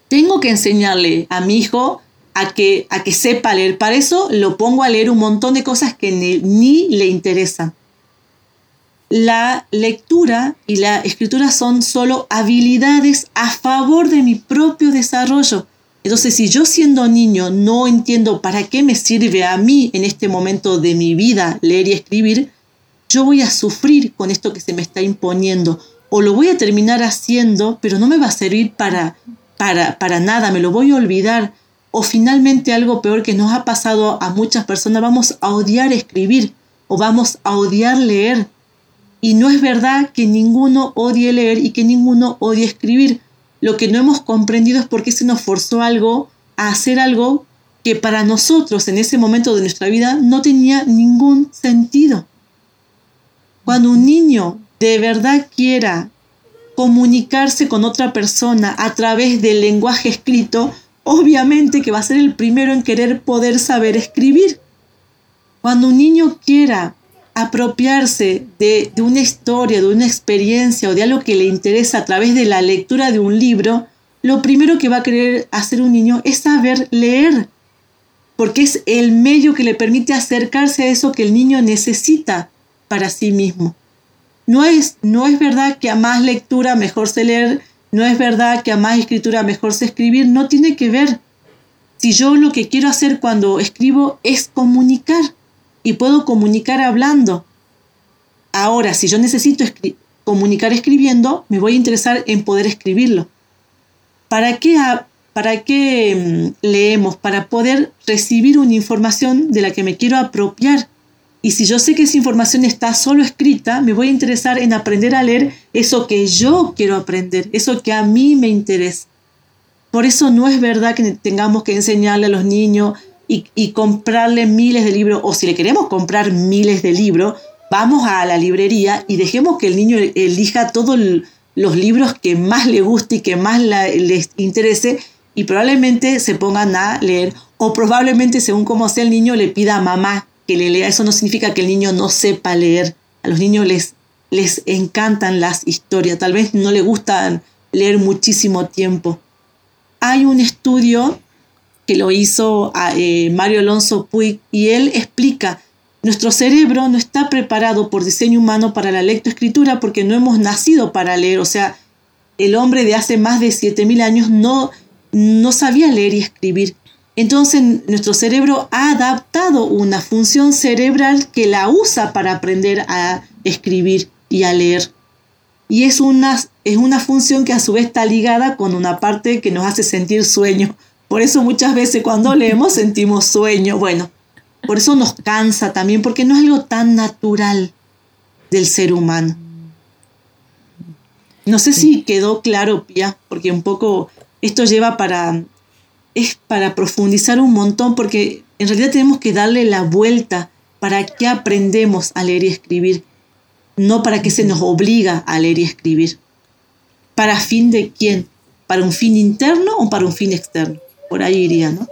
tengo que enseñarle a mi hijo a que, a que sepa leer, para eso lo pongo a leer un montón de cosas que ni, le interesan. La lectura y la escritura son solo habilidades a favor de mi propio desarrollo. Entonces, si yo siendo niño no entiendo para qué me sirve a mí en este momento de mi vida leer y escribir, yo voy a sufrir con esto que se me está imponiendo o lo voy a terminar haciendo, pero no me va a servir para, para, para nada, me lo voy a olvidar. O finalmente algo peor que nos ha pasado a muchas personas, vamos a odiar escribir, o vamos a odiar leer. Y no es verdad que ninguno odie leer y que ninguno odie escribir. Lo que no hemos comprendido es por qué se nos forzó algo a hacer algo que para nosotros en ese momento de nuestra vida no tenía ningún sentido. Cuando un niño de verdad quiera comunicarse con otra persona a través del lenguaje escrito, obviamente que va a ser el primero en querer poder saber escribir. Cuando un niño quiera apropiarse de, una historia, de una experiencia o de algo que le interesa a través de la lectura de un libro, lo primero que va a querer hacer un niño es saber leer, porque es el medio que le permite acercarse a eso que el niño necesita para sí mismo. No es, no es verdad que a más lectura mejor se leer, no es verdad que a más escritura mejor se escribir, no tiene que ver. Si yo lo que quiero hacer cuando escribo es comunicar y puedo comunicar hablando. Ahora, si yo necesito comunicar escribiendo, me voy a interesar en poder escribirlo. ¿Para qué, ¿Para qué mm, leemos? Para poder recibir una información de la que me quiero apropiar. Y si yo sé que esa información está solo escrita, me voy a interesar en aprender a leer eso que yo quiero aprender, eso que a mí me interesa. Por eso no es verdad que tengamos que enseñarle a los niños y, comprarle miles de libros, o si le queremos comprar miles de libros, vamos a la librería y dejemos que el niño elija todos los libros que más le guste y que más les interese y probablemente se pongan a leer o probablemente según como sea el niño le pida a mamá que le lea. Eso no significa que el niño no sepa leer. A los niños les, les encantan las historias, tal vez no les gustan leer muchísimo tiempo. Hay un estudio que lo hizo eh, Mario Alonso Puig y él explica, nuestro cerebro no está preparado por diseño humano para la lectoescritura porque no hemos nacido para leer, o sea, el hombre de hace más de 7.000 años no, no sabía leer y escribir. Entonces nuestro cerebro ha adaptado una función cerebral que la usa para aprender a escribir y a leer. Y es una, es una función que a su vez está ligada con una parte que nos hace sentir sueño. Por eso muchas veces cuando [LAUGHS] leemos sentimos sueño. Bueno, por eso nos cansa también, porque no es algo tan natural del ser humano. No sé si quedó claro, Pia, porque un poco esto lleva para es para profundizar un montón porque en realidad tenemos que darle la vuelta para que aprendemos a leer y escribir, no para que se nos obliga a leer y escribir. ¿Para fin de quién? ¿Para un fin interno o para un fin externo? Por ahí iría, ¿no?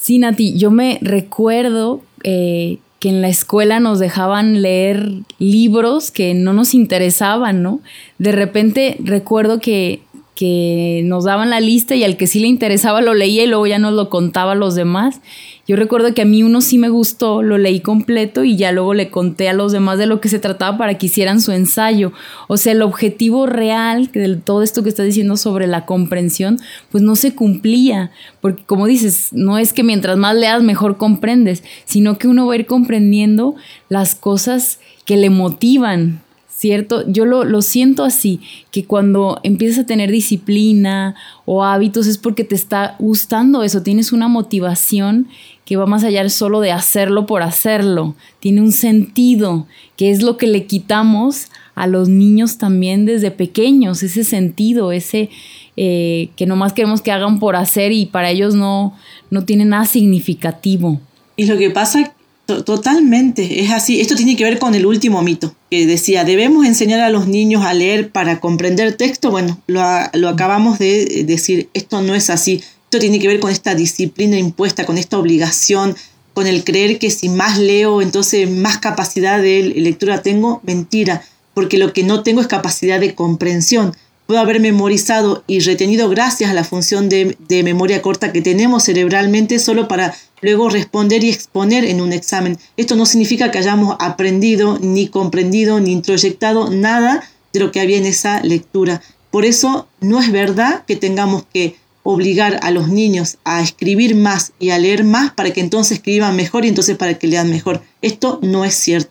Sí, Nati, yo me recuerdo eh, que en la escuela nos dejaban leer libros que no nos interesaban, ¿no? De repente recuerdo que que nos daban la lista y al que sí le interesaba lo leía y luego ya nos lo contaba a los demás. Yo recuerdo que a mí uno sí me gustó, lo leí completo y ya luego le conté a los demás de lo que se trataba para que hicieran su ensayo. O sea, el objetivo real de todo esto que estás diciendo sobre la comprensión, pues no se cumplía, porque como dices, no es que mientras más leas mejor comprendes, sino que uno va a ir comprendiendo las cosas que le motivan, ¿cierto? Yo lo, siento así, que cuando empiezas a tener disciplina o hábitos es porque te está gustando eso, tienes una motivación que va más allá solo de hacerlo por hacerlo, tiene un sentido, que es lo que le quitamos a los niños también desde pequeños, ese sentido, ese eh, que nomás queremos que hagan por hacer y para ellos no, no tiene nada significativo. Y lo que pasa Totalmente, es así. Esto tiene que ver con el último mito, que decía, debemos enseñar a los niños a leer para comprender texto. Bueno, lo, lo, acabamos de decir, esto no es así. Esto tiene que ver con esta disciplina impuesta, con esta obligación, con el creer que si más leo, entonces más capacidad de lectura tengo. Mentira, porque lo que no tengo es capacidad de comprensión. Puedo haber memorizado y retenido gracias a la función de, de memoria corta que tenemos cerebralmente solo para luego responder y exponer en un examen. Esto no significa que hayamos aprendido, ni comprendido, ni introyectado nada de lo que había en esa lectura. Por eso no es verdad que tengamos que obligar a los niños a escribir más y a leer más para que entonces escriban mejor y entonces para que lean mejor. Esto no es cierto.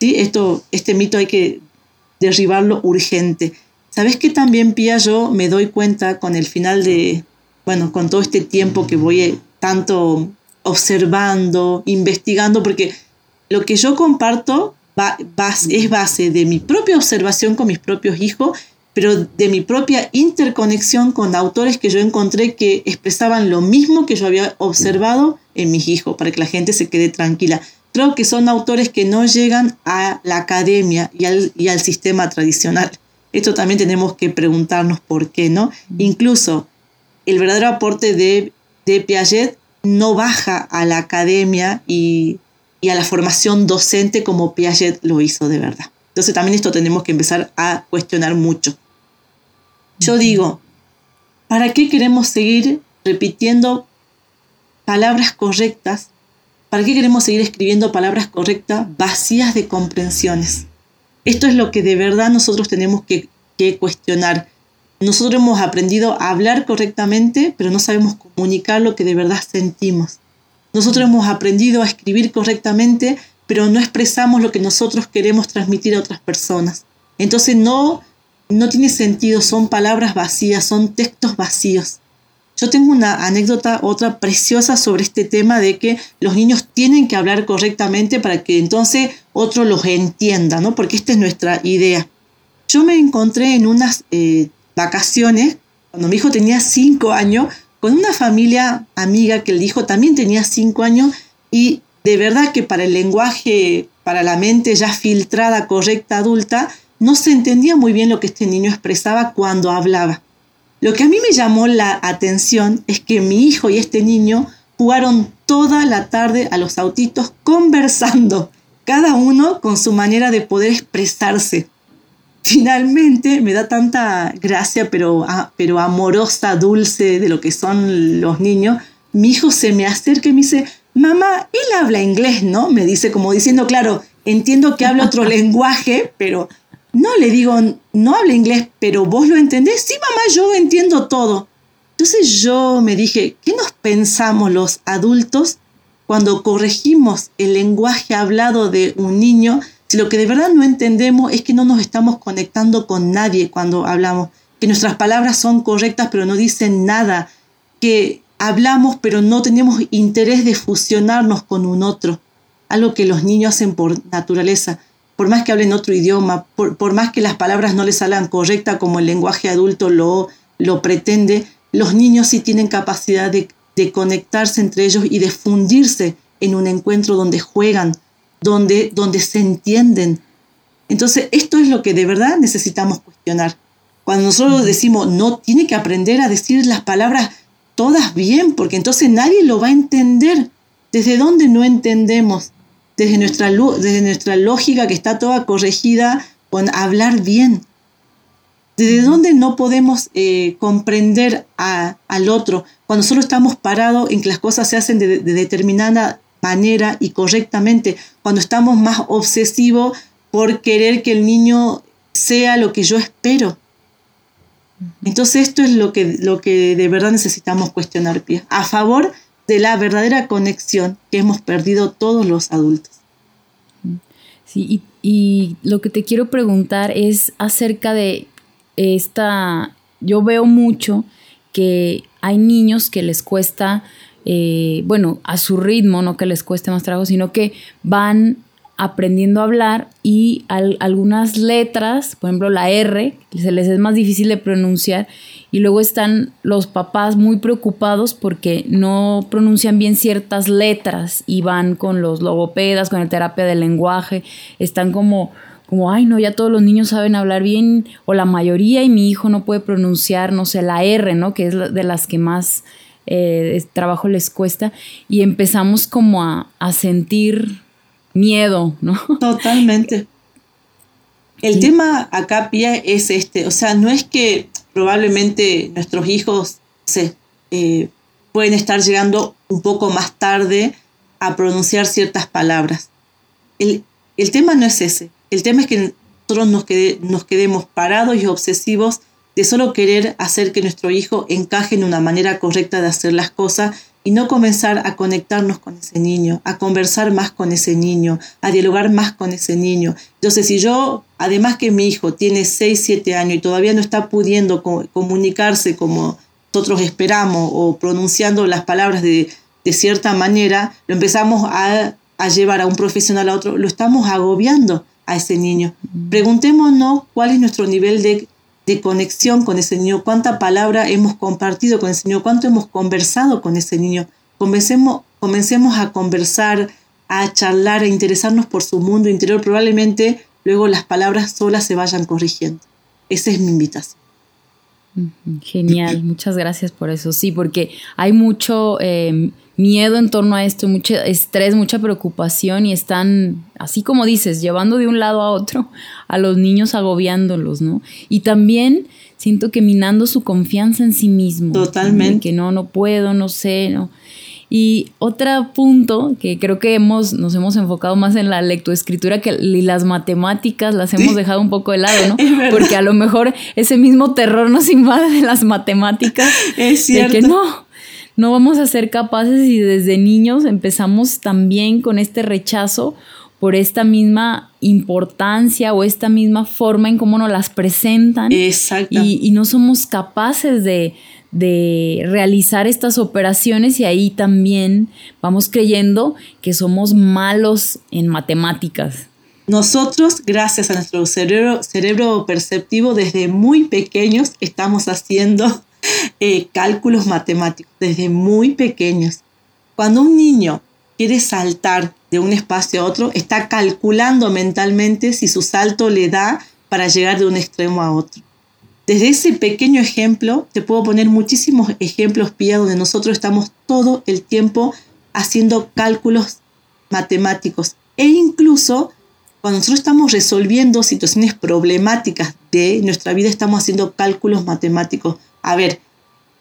¿Sí? Esto, este mito hay que derribarlo urgente. ¿Sabes que también, Pía, yo me doy cuenta con el final de, bueno, con todo este tiempo que voy tanto observando, investigando, porque lo que yo comparto es base de mi propia observación con mis propios hijos, pero de mi propia interconexión con autores que yo encontré que expresaban lo mismo que yo había observado en mis hijos, para que la gente se quede tranquila. Creo que son autores que no llegan a la academia y al, y al sistema tradicional. Esto también tenemos que preguntarnos por qué, ¿no? Incluso el verdadero aporte de, de Piaget no baja a la academia y, y, a la formación docente como Piaget lo hizo de verdad. Entonces también esto tenemos que empezar a cuestionar mucho. Yo digo, ¿para qué queremos seguir repitiendo palabras correctas ¿Para qué queremos seguir escribiendo palabras correctas vacías de comprensiones? Esto es lo que de verdad nosotros tenemos que, cuestionar. Nosotros hemos aprendido a hablar correctamente, pero no sabemos comunicar lo que de verdad sentimos. Nosotros hemos aprendido a escribir correctamente, pero no expresamos lo que nosotros queremos transmitir a otras personas. Entonces no, no tiene sentido, son palabras vacías, son textos vacíos. Yo tengo una anécdota, otra preciosa sobre este tema de que los niños tienen que hablar correctamente para que entonces otro los entienda, ¿no? Porque esta es nuestra idea. Yo me encontré en unas eh, vacaciones, cuando mi hijo tenía cinco años, con una familia amiga que el hijo también tenía cinco años y de verdad que para el lenguaje, para la mente ya filtrada, correcta, adulta, no se entendía muy bien lo que este niño expresaba cuando hablaba. Lo que a mí me llamó la atención es que mi hijo y este niño jugaron toda la tarde a los autitos conversando, cada uno con su manera de poder expresarse. Finalmente me da tanta gracia, pero, pero amorosa, dulce de lo que son los niños. Mi hijo se me acerca y me dice, mamá, él habla inglés, ¿no? Me dice como diciendo, claro, entiendo que habla otro [LAUGHS] lenguaje, pero no le digo, no habla inglés, pero vos lo entendés. Sí, mamá, yo entiendo todo. Entonces yo me dije, ¿qué nos pensamos los adultos cuando corregimos el lenguaje hablado de un niño? Lo que de verdad no entendemos es que no nos estamos conectando con nadie cuando hablamos, que nuestras palabras son correctas pero no dicen nada, que hablamos pero no tenemos interés de fusionarnos con un otro, algo que los niños hacen por naturaleza por más que hablen otro idioma, por, más que las palabras no les salgan correctas como el lenguaje adulto lo, lo pretende, los niños sí tienen capacidad de, conectarse entre ellos y de fundirse en un encuentro donde juegan, donde, donde se entienden. Entonces, esto es lo que de verdad necesitamos cuestionar. Cuando nosotros decimos, no, tiene que aprender a decir las palabras todas bien, porque entonces nadie lo va a entender. ¿Desde dónde no entendemos? desde nuestra, desde nuestra lógica que está toda corregida con hablar bien. ¿Desde dónde no podemos eh, comprender al otro cuando solo estamos parados en que las cosas se hacen de, determinada manera y correctamente? Cuando estamos más obsesivos por querer que el niño sea lo que yo espero. Entonces esto es lo que, lo que de verdad necesitamos cuestionar, a favor de la verdadera conexión que hemos perdido todos los adultos. Sí, y, lo que te quiero preguntar es acerca de esta, yo veo mucho que hay niños que les cuesta, eh, bueno, a su ritmo, no que les cueste más trabajo, sino que van aprendiendo a hablar y algunas letras, por ejemplo la R, se les es más difícil de pronunciar y luego están los papás muy preocupados porque no pronuncian bien ciertas letras y van con los logopedas, con el terapia del lenguaje, están como como, ay, no, ya todos los niños saben hablar bien, o la mayoría, y mi hijo no puede pronunciar, no sé, la R, ¿no? Que es de las que más eh, trabajo les cuesta, y empezamos como a, a sentir miedo, ¿no? Totalmente. [LAUGHS] El tema acá, Pia, es este, o sea, no es que probablemente nuestros hijos se, eh, pueden estar llegando un poco más tarde a pronunciar ciertas palabras. El, tema no es ese, el tema es que nosotros nos, nos quedemos parados y obsesivos de solo querer hacer que nuestro hijo encaje en una manera correcta de hacer las cosas y no comenzar a conectarnos con ese niño, a conversar más con ese niño, a dialogar más con ese niño. Entonces, si yo, además que mi hijo tiene 6, 7 años y todavía no está pudiendo comunicarse como nosotros esperamos o pronunciando las palabras de, cierta manera, lo empezamos a, a llevar a un profesional a otro, lo estamos agobiando a ese niño. Preguntémonos cuál es nuestro nivel de, de conexión con ese niño, cuánta palabra hemos compartido con ese niño, cuánto hemos conversado con ese niño. Comencemos, comencemos a conversar, a charlar, a interesarnos por su mundo interior. Probablemente luego las palabras solas se vayan corrigiendo. Esa es mi invitación. Genial, muchas gracias por eso. Sí, porque hay mucho eh, miedo en torno a esto, mucho estrés, mucha preocupación y están, así como dices, llevando de un lado a otro a los niños agobiándolos, ¿no? Y también siento que minando su confianza en sí mismo. Totalmente. Que no, no puedo, no sé, no. Y otro punto que creo que hemos, nos hemos enfocado más en la lectoescritura que las matemáticas las hemos dejado un poco de lado, ¿no? [LAUGHS] Porque a lo mejor ese mismo terror nos invade de las matemáticas. Es cierto. De que no, no vamos a ser capaces y desde niños empezamos también con este rechazo por esta misma importancia o esta misma forma en cómo nos las presentan. Exacto. y no somos capaces de, de realizar estas operaciones y ahí también vamos creyendo que somos malos en matemáticas. Nosotros, gracias a nuestro cerebro, cerebro perceptivo, desde muy pequeños estamos haciendo [LAUGHS] eh, cálculos matemáticos, desde muy pequeños. Cuando un niño quiere saltar de un espacio a otro, está calculando mentalmente si su salto le da para llegar de un extremo a otro. Desde ese pequeño ejemplo, te puedo poner muchísimos ejemplos, Pía, donde nosotros estamos todo el tiempo haciendo cálculos matemáticos. E incluso cuando nosotros estamos resolviendo situaciones problemáticas de nuestra vida, estamos haciendo cálculos matemáticos. A ver,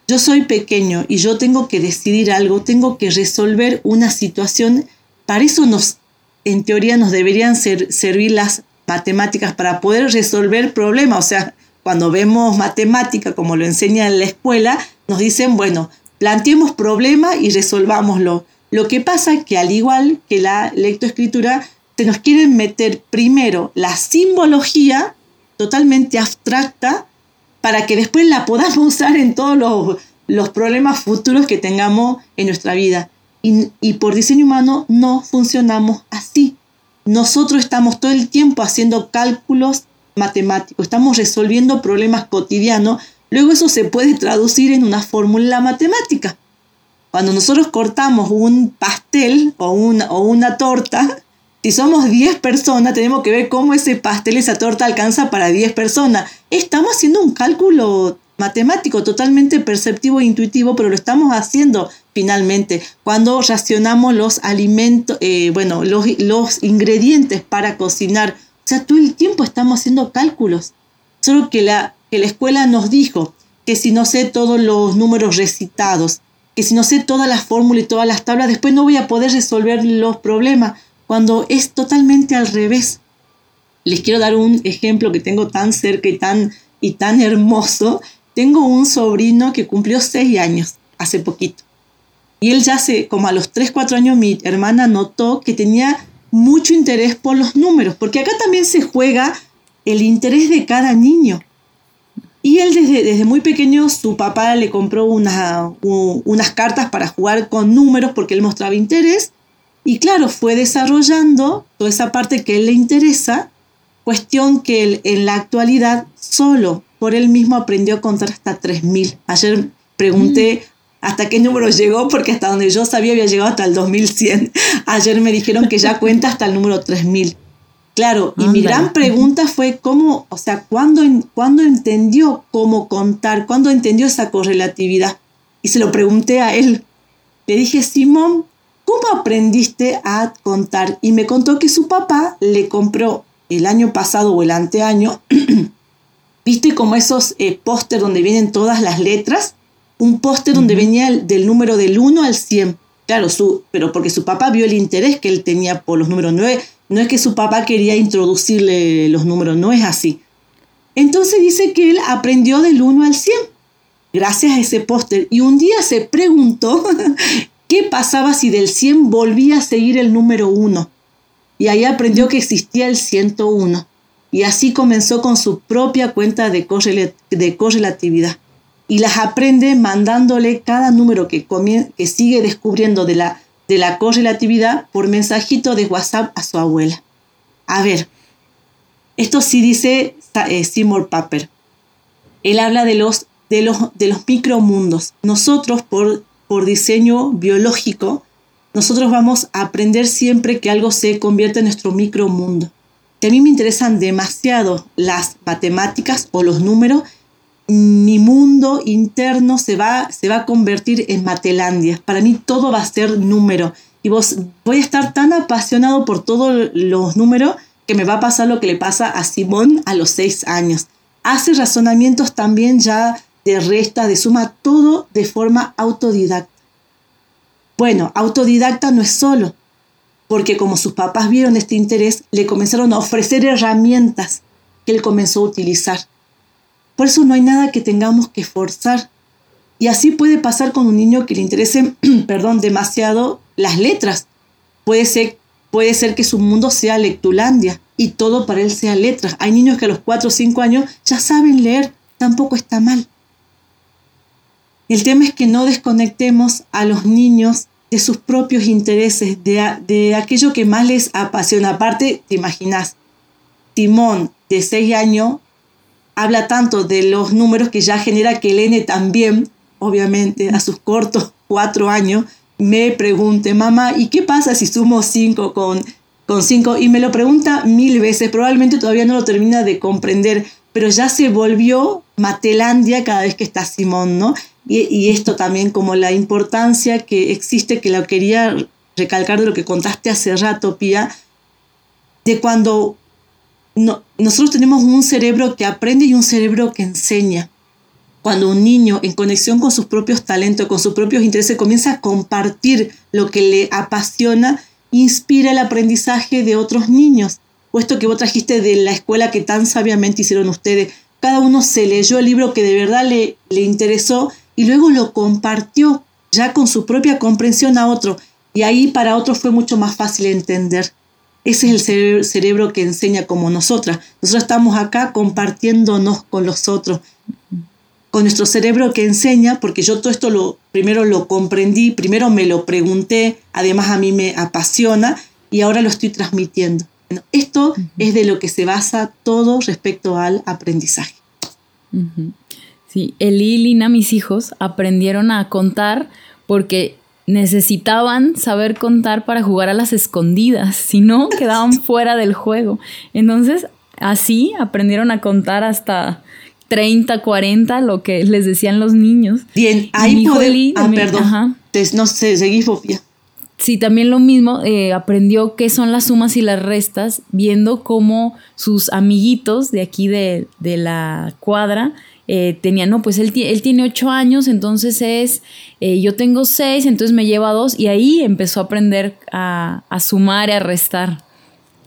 yo soy pequeño y yo tengo que decidir algo, tengo que resolver una situación. Para eso nos, en teoría, nos deberían servir las matemáticas para poder resolver problemas. O sea, cuando vemos matemática, como lo enseña en la escuela, nos dicen, bueno, planteemos problema y resolvámoslo. Lo que pasa es que al igual que la lectoescritura, se nos quieren meter primero la simbología totalmente abstracta para que después la podamos [LAUGHS] usar en todos los, los problemas futuros que tengamos en nuestra vida. Y, y, por diseño humano no funcionamos así. Nosotros estamos todo el tiempo haciendo cálculos matemático, estamos resolviendo problemas cotidianos, luego eso se puede traducir en una fórmula matemática. Cuando nosotros cortamos un pastel o una, o una torta, si somos 10 personas, tenemos que ver cómo ese pastel, esa torta alcanza para 10 personas. Estamos haciendo un cálculo matemático totalmente perceptivo e intuitivo, pero lo estamos haciendo finalmente cuando racionamos los alimentos, eh, bueno, los, los ingredientes para cocinar o sea, todo el tiempo estamos haciendo cálculos. Solo que la, que la escuela nos dijo que si no sé todos los números recitados, que si no sé todas las fórmulas y todas las tablas, después no voy a poder resolver los problemas, cuando es totalmente al revés. Les quiero dar un ejemplo que tengo tan cerca y tan, y tan hermoso. Tengo un sobrino que cumplió seis años hace poquito. Y él ya hace, como a los 3, 4 años, mi hermana notó que tenía mucho interés por los números, porque acá también se juega el interés de cada niño. Y él desde, desde muy pequeño, su papá le compró unas cartas para jugar con números porque él mostraba interés. Y claro, fue desarrollando toda esa parte que él le interesa, cuestión que él en la actualidad solo por él mismo aprendió a contar hasta 3.000. Ayer pregunté mm hasta qué número llegó, porque hasta donde yo sabía había llegado hasta el 2100. Ayer me dijeron que ya cuenta hasta el número 3000. Claro, y mi gran pregunta fue cómo, o sea, ¿cuándo, ¿cuándo entendió cómo contar? ¿Cuándo entendió esa correlatividad? Y se lo pregunté a él. Le dije, Simón, ¿cómo aprendiste a contar? Y me contó que su papá le compró el año pasado o el anteaño, [CLEARS THROAT] ¿viste como esos eh, póster donde vienen todas las letras? un póster donde venía del número del 1 al 100. Claro, su, pero porque su papá vio el interés que él tenía por los números 9. No es que su papá quería introducirle los números, no es así. Entonces dice que él aprendió del 1 al 100 gracias a ese póster. Y un día se preguntó [LAUGHS] qué pasaba si del 100 volvía a seguir el número 1. Y ahí aprendió que existía el 101. Y así comenzó con su propia cuenta de, de correlatividad y las aprende mandándole cada número que, que sigue descubriendo de la de la correlatividad por mensajito de WhatsApp a su abuela. A ver, esto sí dice eh, Seymour Papert. Él habla de los, de los, de los micromundos. Nosotros, por, por diseño biológico, nosotros vamos a aprender siempre que algo se convierte en nuestro micromundo. Si a mí me interesan demasiado las matemáticas o los números, mi mundo interno se va, se va a convertir en Matelandia. Para mí todo va a ser número. Y vos voy a estar tan apasionado por todos los números que me va a pasar lo que le pasa a Simón a los seis años. Hace razonamientos también ya de resta, de suma, todo de forma autodidacta. Bueno, autodidacta no es solo, porque como sus papás vieron este interés, le comenzaron a ofrecer herramientas que él comenzó a utilizar. Por eso no hay nada que tengamos que forzar. Y así puede pasar con un niño que le interese, [CLEARS THROAT] perdón, demasiado las letras. Puede ser, puede ser que su mundo sea lectulandia y todo para él sea letras. Hay niños que a los 4 o 5 años ya saben leer, tampoco está mal. El tema es que no desconectemos a los niños de sus propios intereses, de, de aquello que más les apasiona. Aparte, te imaginas, Timón de 6 años habla tanto de los números que ya genera que el también, obviamente, a sus cortos cuatro años, me pregunte, mamá, ¿y qué pasa si sumo cinco con, con cinco? Y me lo pregunta mil veces, probablemente todavía no lo termina de comprender, pero ya se volvió Matelandia cada vez que está Simón, ¿no? Y, y esto también como la importancia que existe, que lo quería recalcar de lo que contaste hace rato, Pía, de cuando nosotros tenemos un cerebro que aprende y un cerebro que enseña. Cuando un niño, en conexión con sus propios talentos, con sus propios intereses, comienza a compartir lo que le apasiona, inspira el aprendizaje de otros niños. O esto que vos trajiste de la escuela que tan sabiamente hicieron ustedes. Cada uno se leyó el libro que de verdad le, le interesó y luego lo compartió ya con su propia comprensión a otro. Y ahí para otros fue mucho más fácil entender. Ese es el cerebro que enseña como nosotras. Nosotros estamos acá compartiéndonos con los otros, con nuestro cerebro que enseña, porque yo todo esto lo primero lo comprendí, primero me lo pregunté, además a mí me apasiona y ahora lo estoy transmitiendo. esto es de lo que se basa todo respecto al aprendizaje. Sí, Eli y Lina, mis hijos, aprendieron a contar porque necesitaban saber contar para jugar a las escondidas, si no, [LAUGHS] quedaban fuera del juego. Entonces, así aprendieron a contar hasta 30, 40, lo que les decían los niños. Bien, ahí podemos... Ah, perdón. no sé, seguí, Sofía. Sí, también lo mismo, eh, aprendió qué son las sumas y las restas, viendo cómo sus amiguitos de aquí de, de la cuadra eh, tenía, no, pues él, él, tiene ocho años, entonces es, eh, yo tengo seis, entonces me lleva dos, y ahí empezó a aprender a, sumar y a restar.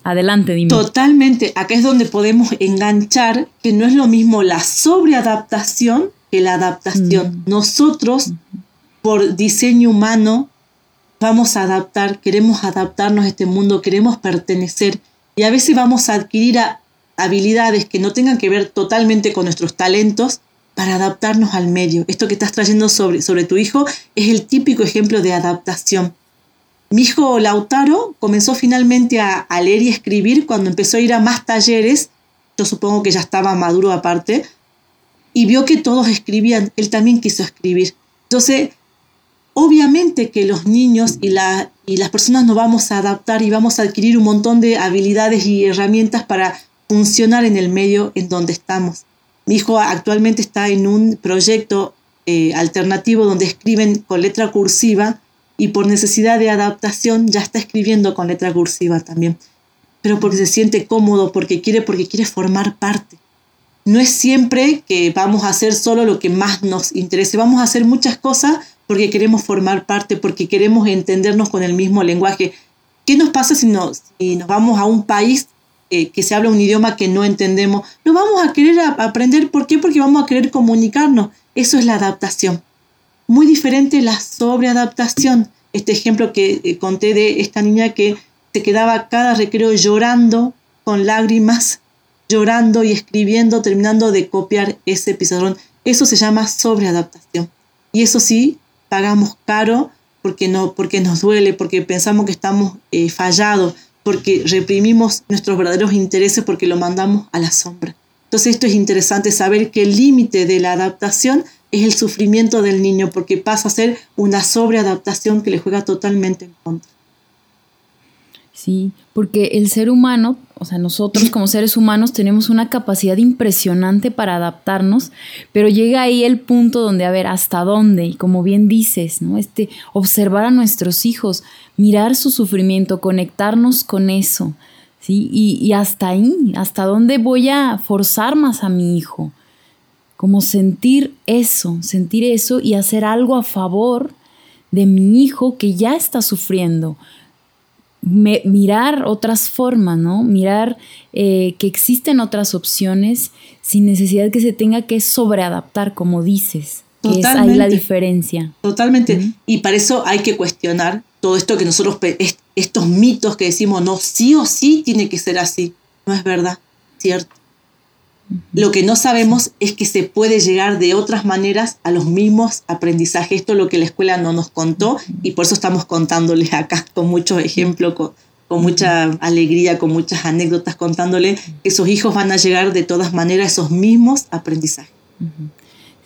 Adelante, dime. Totalmente, acá es donde podemos enganchar que no es lo mismo la sobreadaptación que la adaptación. Mm. Nosotros, por diseño humano, vamos a adaptar, queremos adaptarnos a este mundo, queremos pertenecer, y a veces vamos a adquirir a, habilidades que no tengan que ver totalmente con nuestros talentos para adaptarnos al medio. Esto que estás trayendo sobre, sobre tu hijo es el típico ejemplo de adaptación. Mi hijo Lautaro comenzó finalmente a, leer y escribir cuando empezó a ir a más talleres, yo supongo que ya estaba maduro aparte, y vio que todos escribían, él también quiso escribir. Entonces, obviamente que los niños y, la, y las personas nos vamos a adaptar y vamos a adquirir un montón de habilidades y herramientas para funcionar en el medio en donde estamos. Mi hijo actualmente está en un proyecto eh, alternativo donde escriben con letra cursiva y por necesidad de adaptación ya está escribiendo con letra cursiva también. Pero porque se siente cómodo, porque quiere, porque quiere formar parte. No es siempre que vamos a hacer solo lo que más nos interese, vamos a hacer muchas cosas porque queremos formar parte, porque queremos entendernos con el mismo lenguaje. ¿Qué nos pasa si nos, si nos vamos a un país que se habla un idioma que no entendemos, lo vamos a querer aprender. ¿Por qué? Porque vamos a querer comunicarnos. Eso es la adaptación. Muy diferente la sobreadaptación. Este ejemplo que eh, conté de esta niña que se quedaba cada recreo llorando con lágrimas, llorando y escribiendo, terminando de copiar ese pizarrón. Eso se llama sobreadaptación. Y eso sí, pagamos caro porque, no, porque nos duele, porque pensamos que estamos eh, fallados, porque reprimimos nuestros verdaderos intereses porque lo mandamos a la sombra. Entonces esto es interesante saber que el límite de la adaptación es el sufrimiento del niño porque pasa a ser una sobreadaptación que le juega totalmente en contra. Sí, porque el ser humano, o sea, nosotros como seres humanos tenemos una capacidad impresionante para adaptarnos, pero llega ahí el punto donde, a ver, ¿hasta dónde? Y como bien dices, ¿no? Este, observar a nuestros hijos, mirar su sufrimiento, conectarnos con eso, ¿sí? Y, y hasta ahí, ¿hasta dónde voy a forzar más a mi hijo? Como sentir eso, sentir eso y hacer algo a favor de mi hijo que ya está sufriendo mirar otras formas, ¿no? Mirar eh, que existen otras opciones sin necesidad que se tenga que sobreadaptar, como dices. Que es ahí la diferencia. Totalmente. Y para eso hay que cuestionar todo esto que nosotros, estos mitos que decimos, no, sí o sí tiene que ser así. No es verdad, ¿cierto? Lo que no sabemos es que se puede llegar de otras maneras a los mismos aprendizajes. Esto es lo que la escuela no nos contó y por eso estamos contándoles acá con muchos ejemplos, con, mucha alegría, con muchas anécdotas, contándole que sus hijos van a llegar de todas maneras a esos mismos aprendizajes.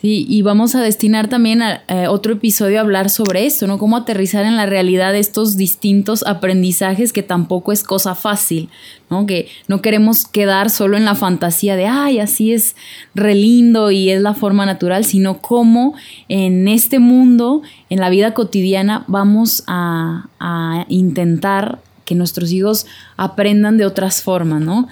Y vamos a destinar también a, eh, otro episodio a hablar sobre esto, ¿no? Cómo aterrizar en la realidad estos distintos aprendizajes que tampoco es cosa fácil, ¿no? Que no queremos quedar solo en la fantasía de, ay, así es re lindo y es la forma natural, sino cómo en este mundo, en la vida cotidiana, vamos a intentar que nuestros hijos aprendan de otras formas, ¿no?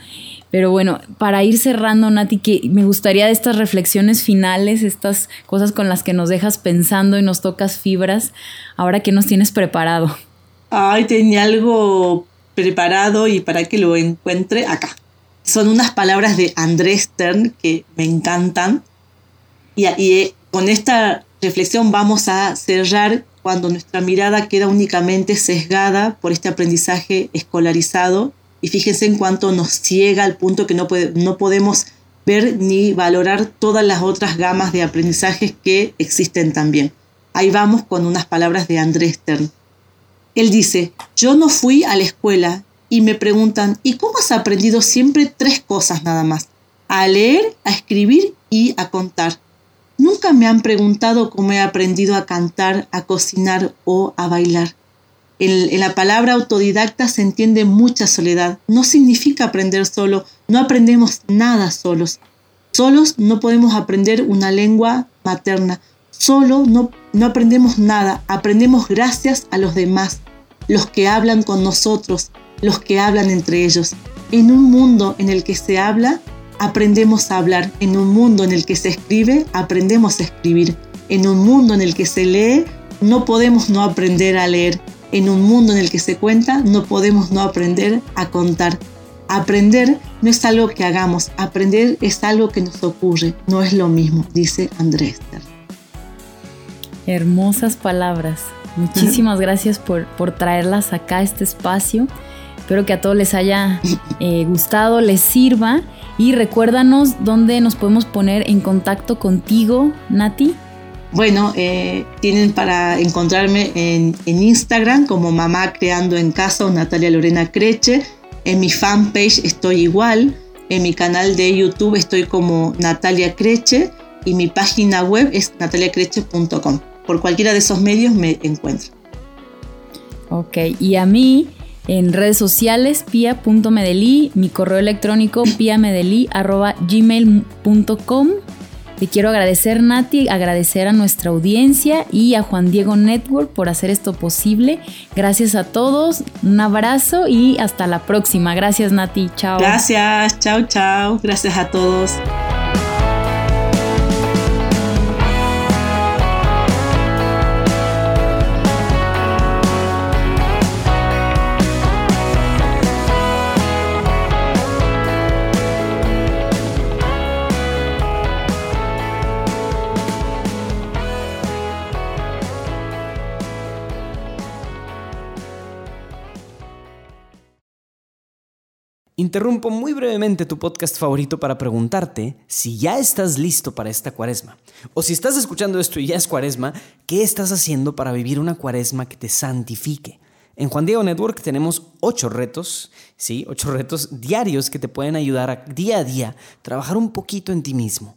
Pero bueno, para ir cerrando, Nati, que me gustaría de estas reflexiones finales, estas cosas con las que nos dejas pensando y nos tocas fibras, ahora que nos tienes preparado. Ay, tenía algo preparado y para que lo encuentre acá. Son unas palabras de Andrés Stern que me encantan. Y, y eh, con esta reflexión vamos a cerrar cuando nuestra mirada queda únicamente sesgada por este aprendizaje escolarizado y fíjense en cuánto nos ciega al punto que no, no podemos ver ni valorar todas las otras gamas de aprendizajes que existen también. Ahí vamos con unas palabras de Andrés Stern. Él dice, yo no fui a la escuela y me preguntan, ¿y cómo has aprendido siempre tres cosas nada más? A leer, a escribir y a contar. Nunca me han preguntado cómo he aprendido a cantar, a cocinar o a bailar. En, la palabra autodidacta se entiende mucha soledad. No significa aprender solo, no aprendemos nada solos. Solos no podemos aprender una lengua materna. Solo no, no aprendemos nada, aprendemos gracias a los demás, los que hablan con nosotros, los que hablan entre ellos. En un mundo en el que se habla, aprendemos a hablar. En un mundo en el que se escribe, aprendemos a escribir. En un mundo en el que se lee, no podemos no aprender a leer en un mundo en el que se cuenta, no podemos no aprender a contar. Aprender no es algo que hagamos, aprender es algo que nos ocurre, no es lo mismo, dice Andrés. Hermosas palabras. Muchísimas gracias por, por, traerlas acá a este espacio. Espero que a todos les haya eh, gustado, les sirva. Y recuérdanos dónde nos podemos poner en contacto contigo, Nati. Bueno, eh, tienen para encontrarme en, Instagram como Mamá Creando en Casa o Natalia Lorena Creche. En mi fanpage estoy igual. En mi canal de YouTube estoy como Natalia Creche y mi página web es nataliacreche.com. Por cualquiera de esos medios me encuentro. Ok, y a mí en redes sociales pia.medeli, mi correo electrónico piamedeli.gmail.com te quiero agradecer, Nati, agradecer a nuestra audiencia y a Juan Diego Network por hacer esto posible. Gracias a todos, un abrazo y hasta la próxima. Gracias, Nati. Chao. Gracias, chao, chao. Gracias a todos. Interrumpo muy brevemente tu podcast favorito para preguntarte si ya estás listo para esta cuaresma. O si estás escuchando esto y ya es cuaresma, ¿qué estás haciendo para vivir una cuaresma que te santifique? En Juan Diego Network tenemos ocho retos, sí, ocho retos diarios que te pueden ayudar a día a día trabajar un poquito en ti mismo.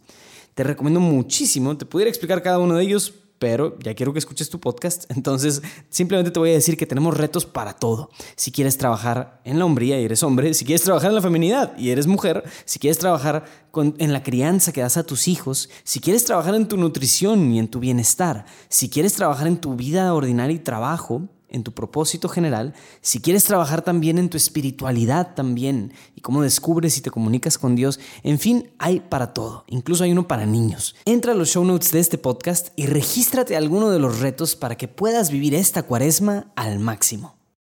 Te recomiendo muchísimo, te pudiera explicar cada uno de ellos, pero ya quiero que escuches tu podcast, [LAUGHS] entonces simplemente te voy a decir que tenemos retos para todo. Si quieres trabajar en la hombría y eres hombre, si quieres trabajar en la feminidad y eres mujer, si quieres trabajar en la crianza que das a tus hijos, si quieres trabajar en tu nutrición y en tu bienestar, si quieres trabajar en tu vida ordinaria y trabajo, en tu propósito general, si quieres trabajar también en tu espiritualidad también y cómo descubres y te comunicas con Dios, en fin, hay para todo, incluso hay uno para niños. Entra a los show notes de este podcast y regístrate a alguno de los retos para que puedas vivir esta cuaresma al máximo.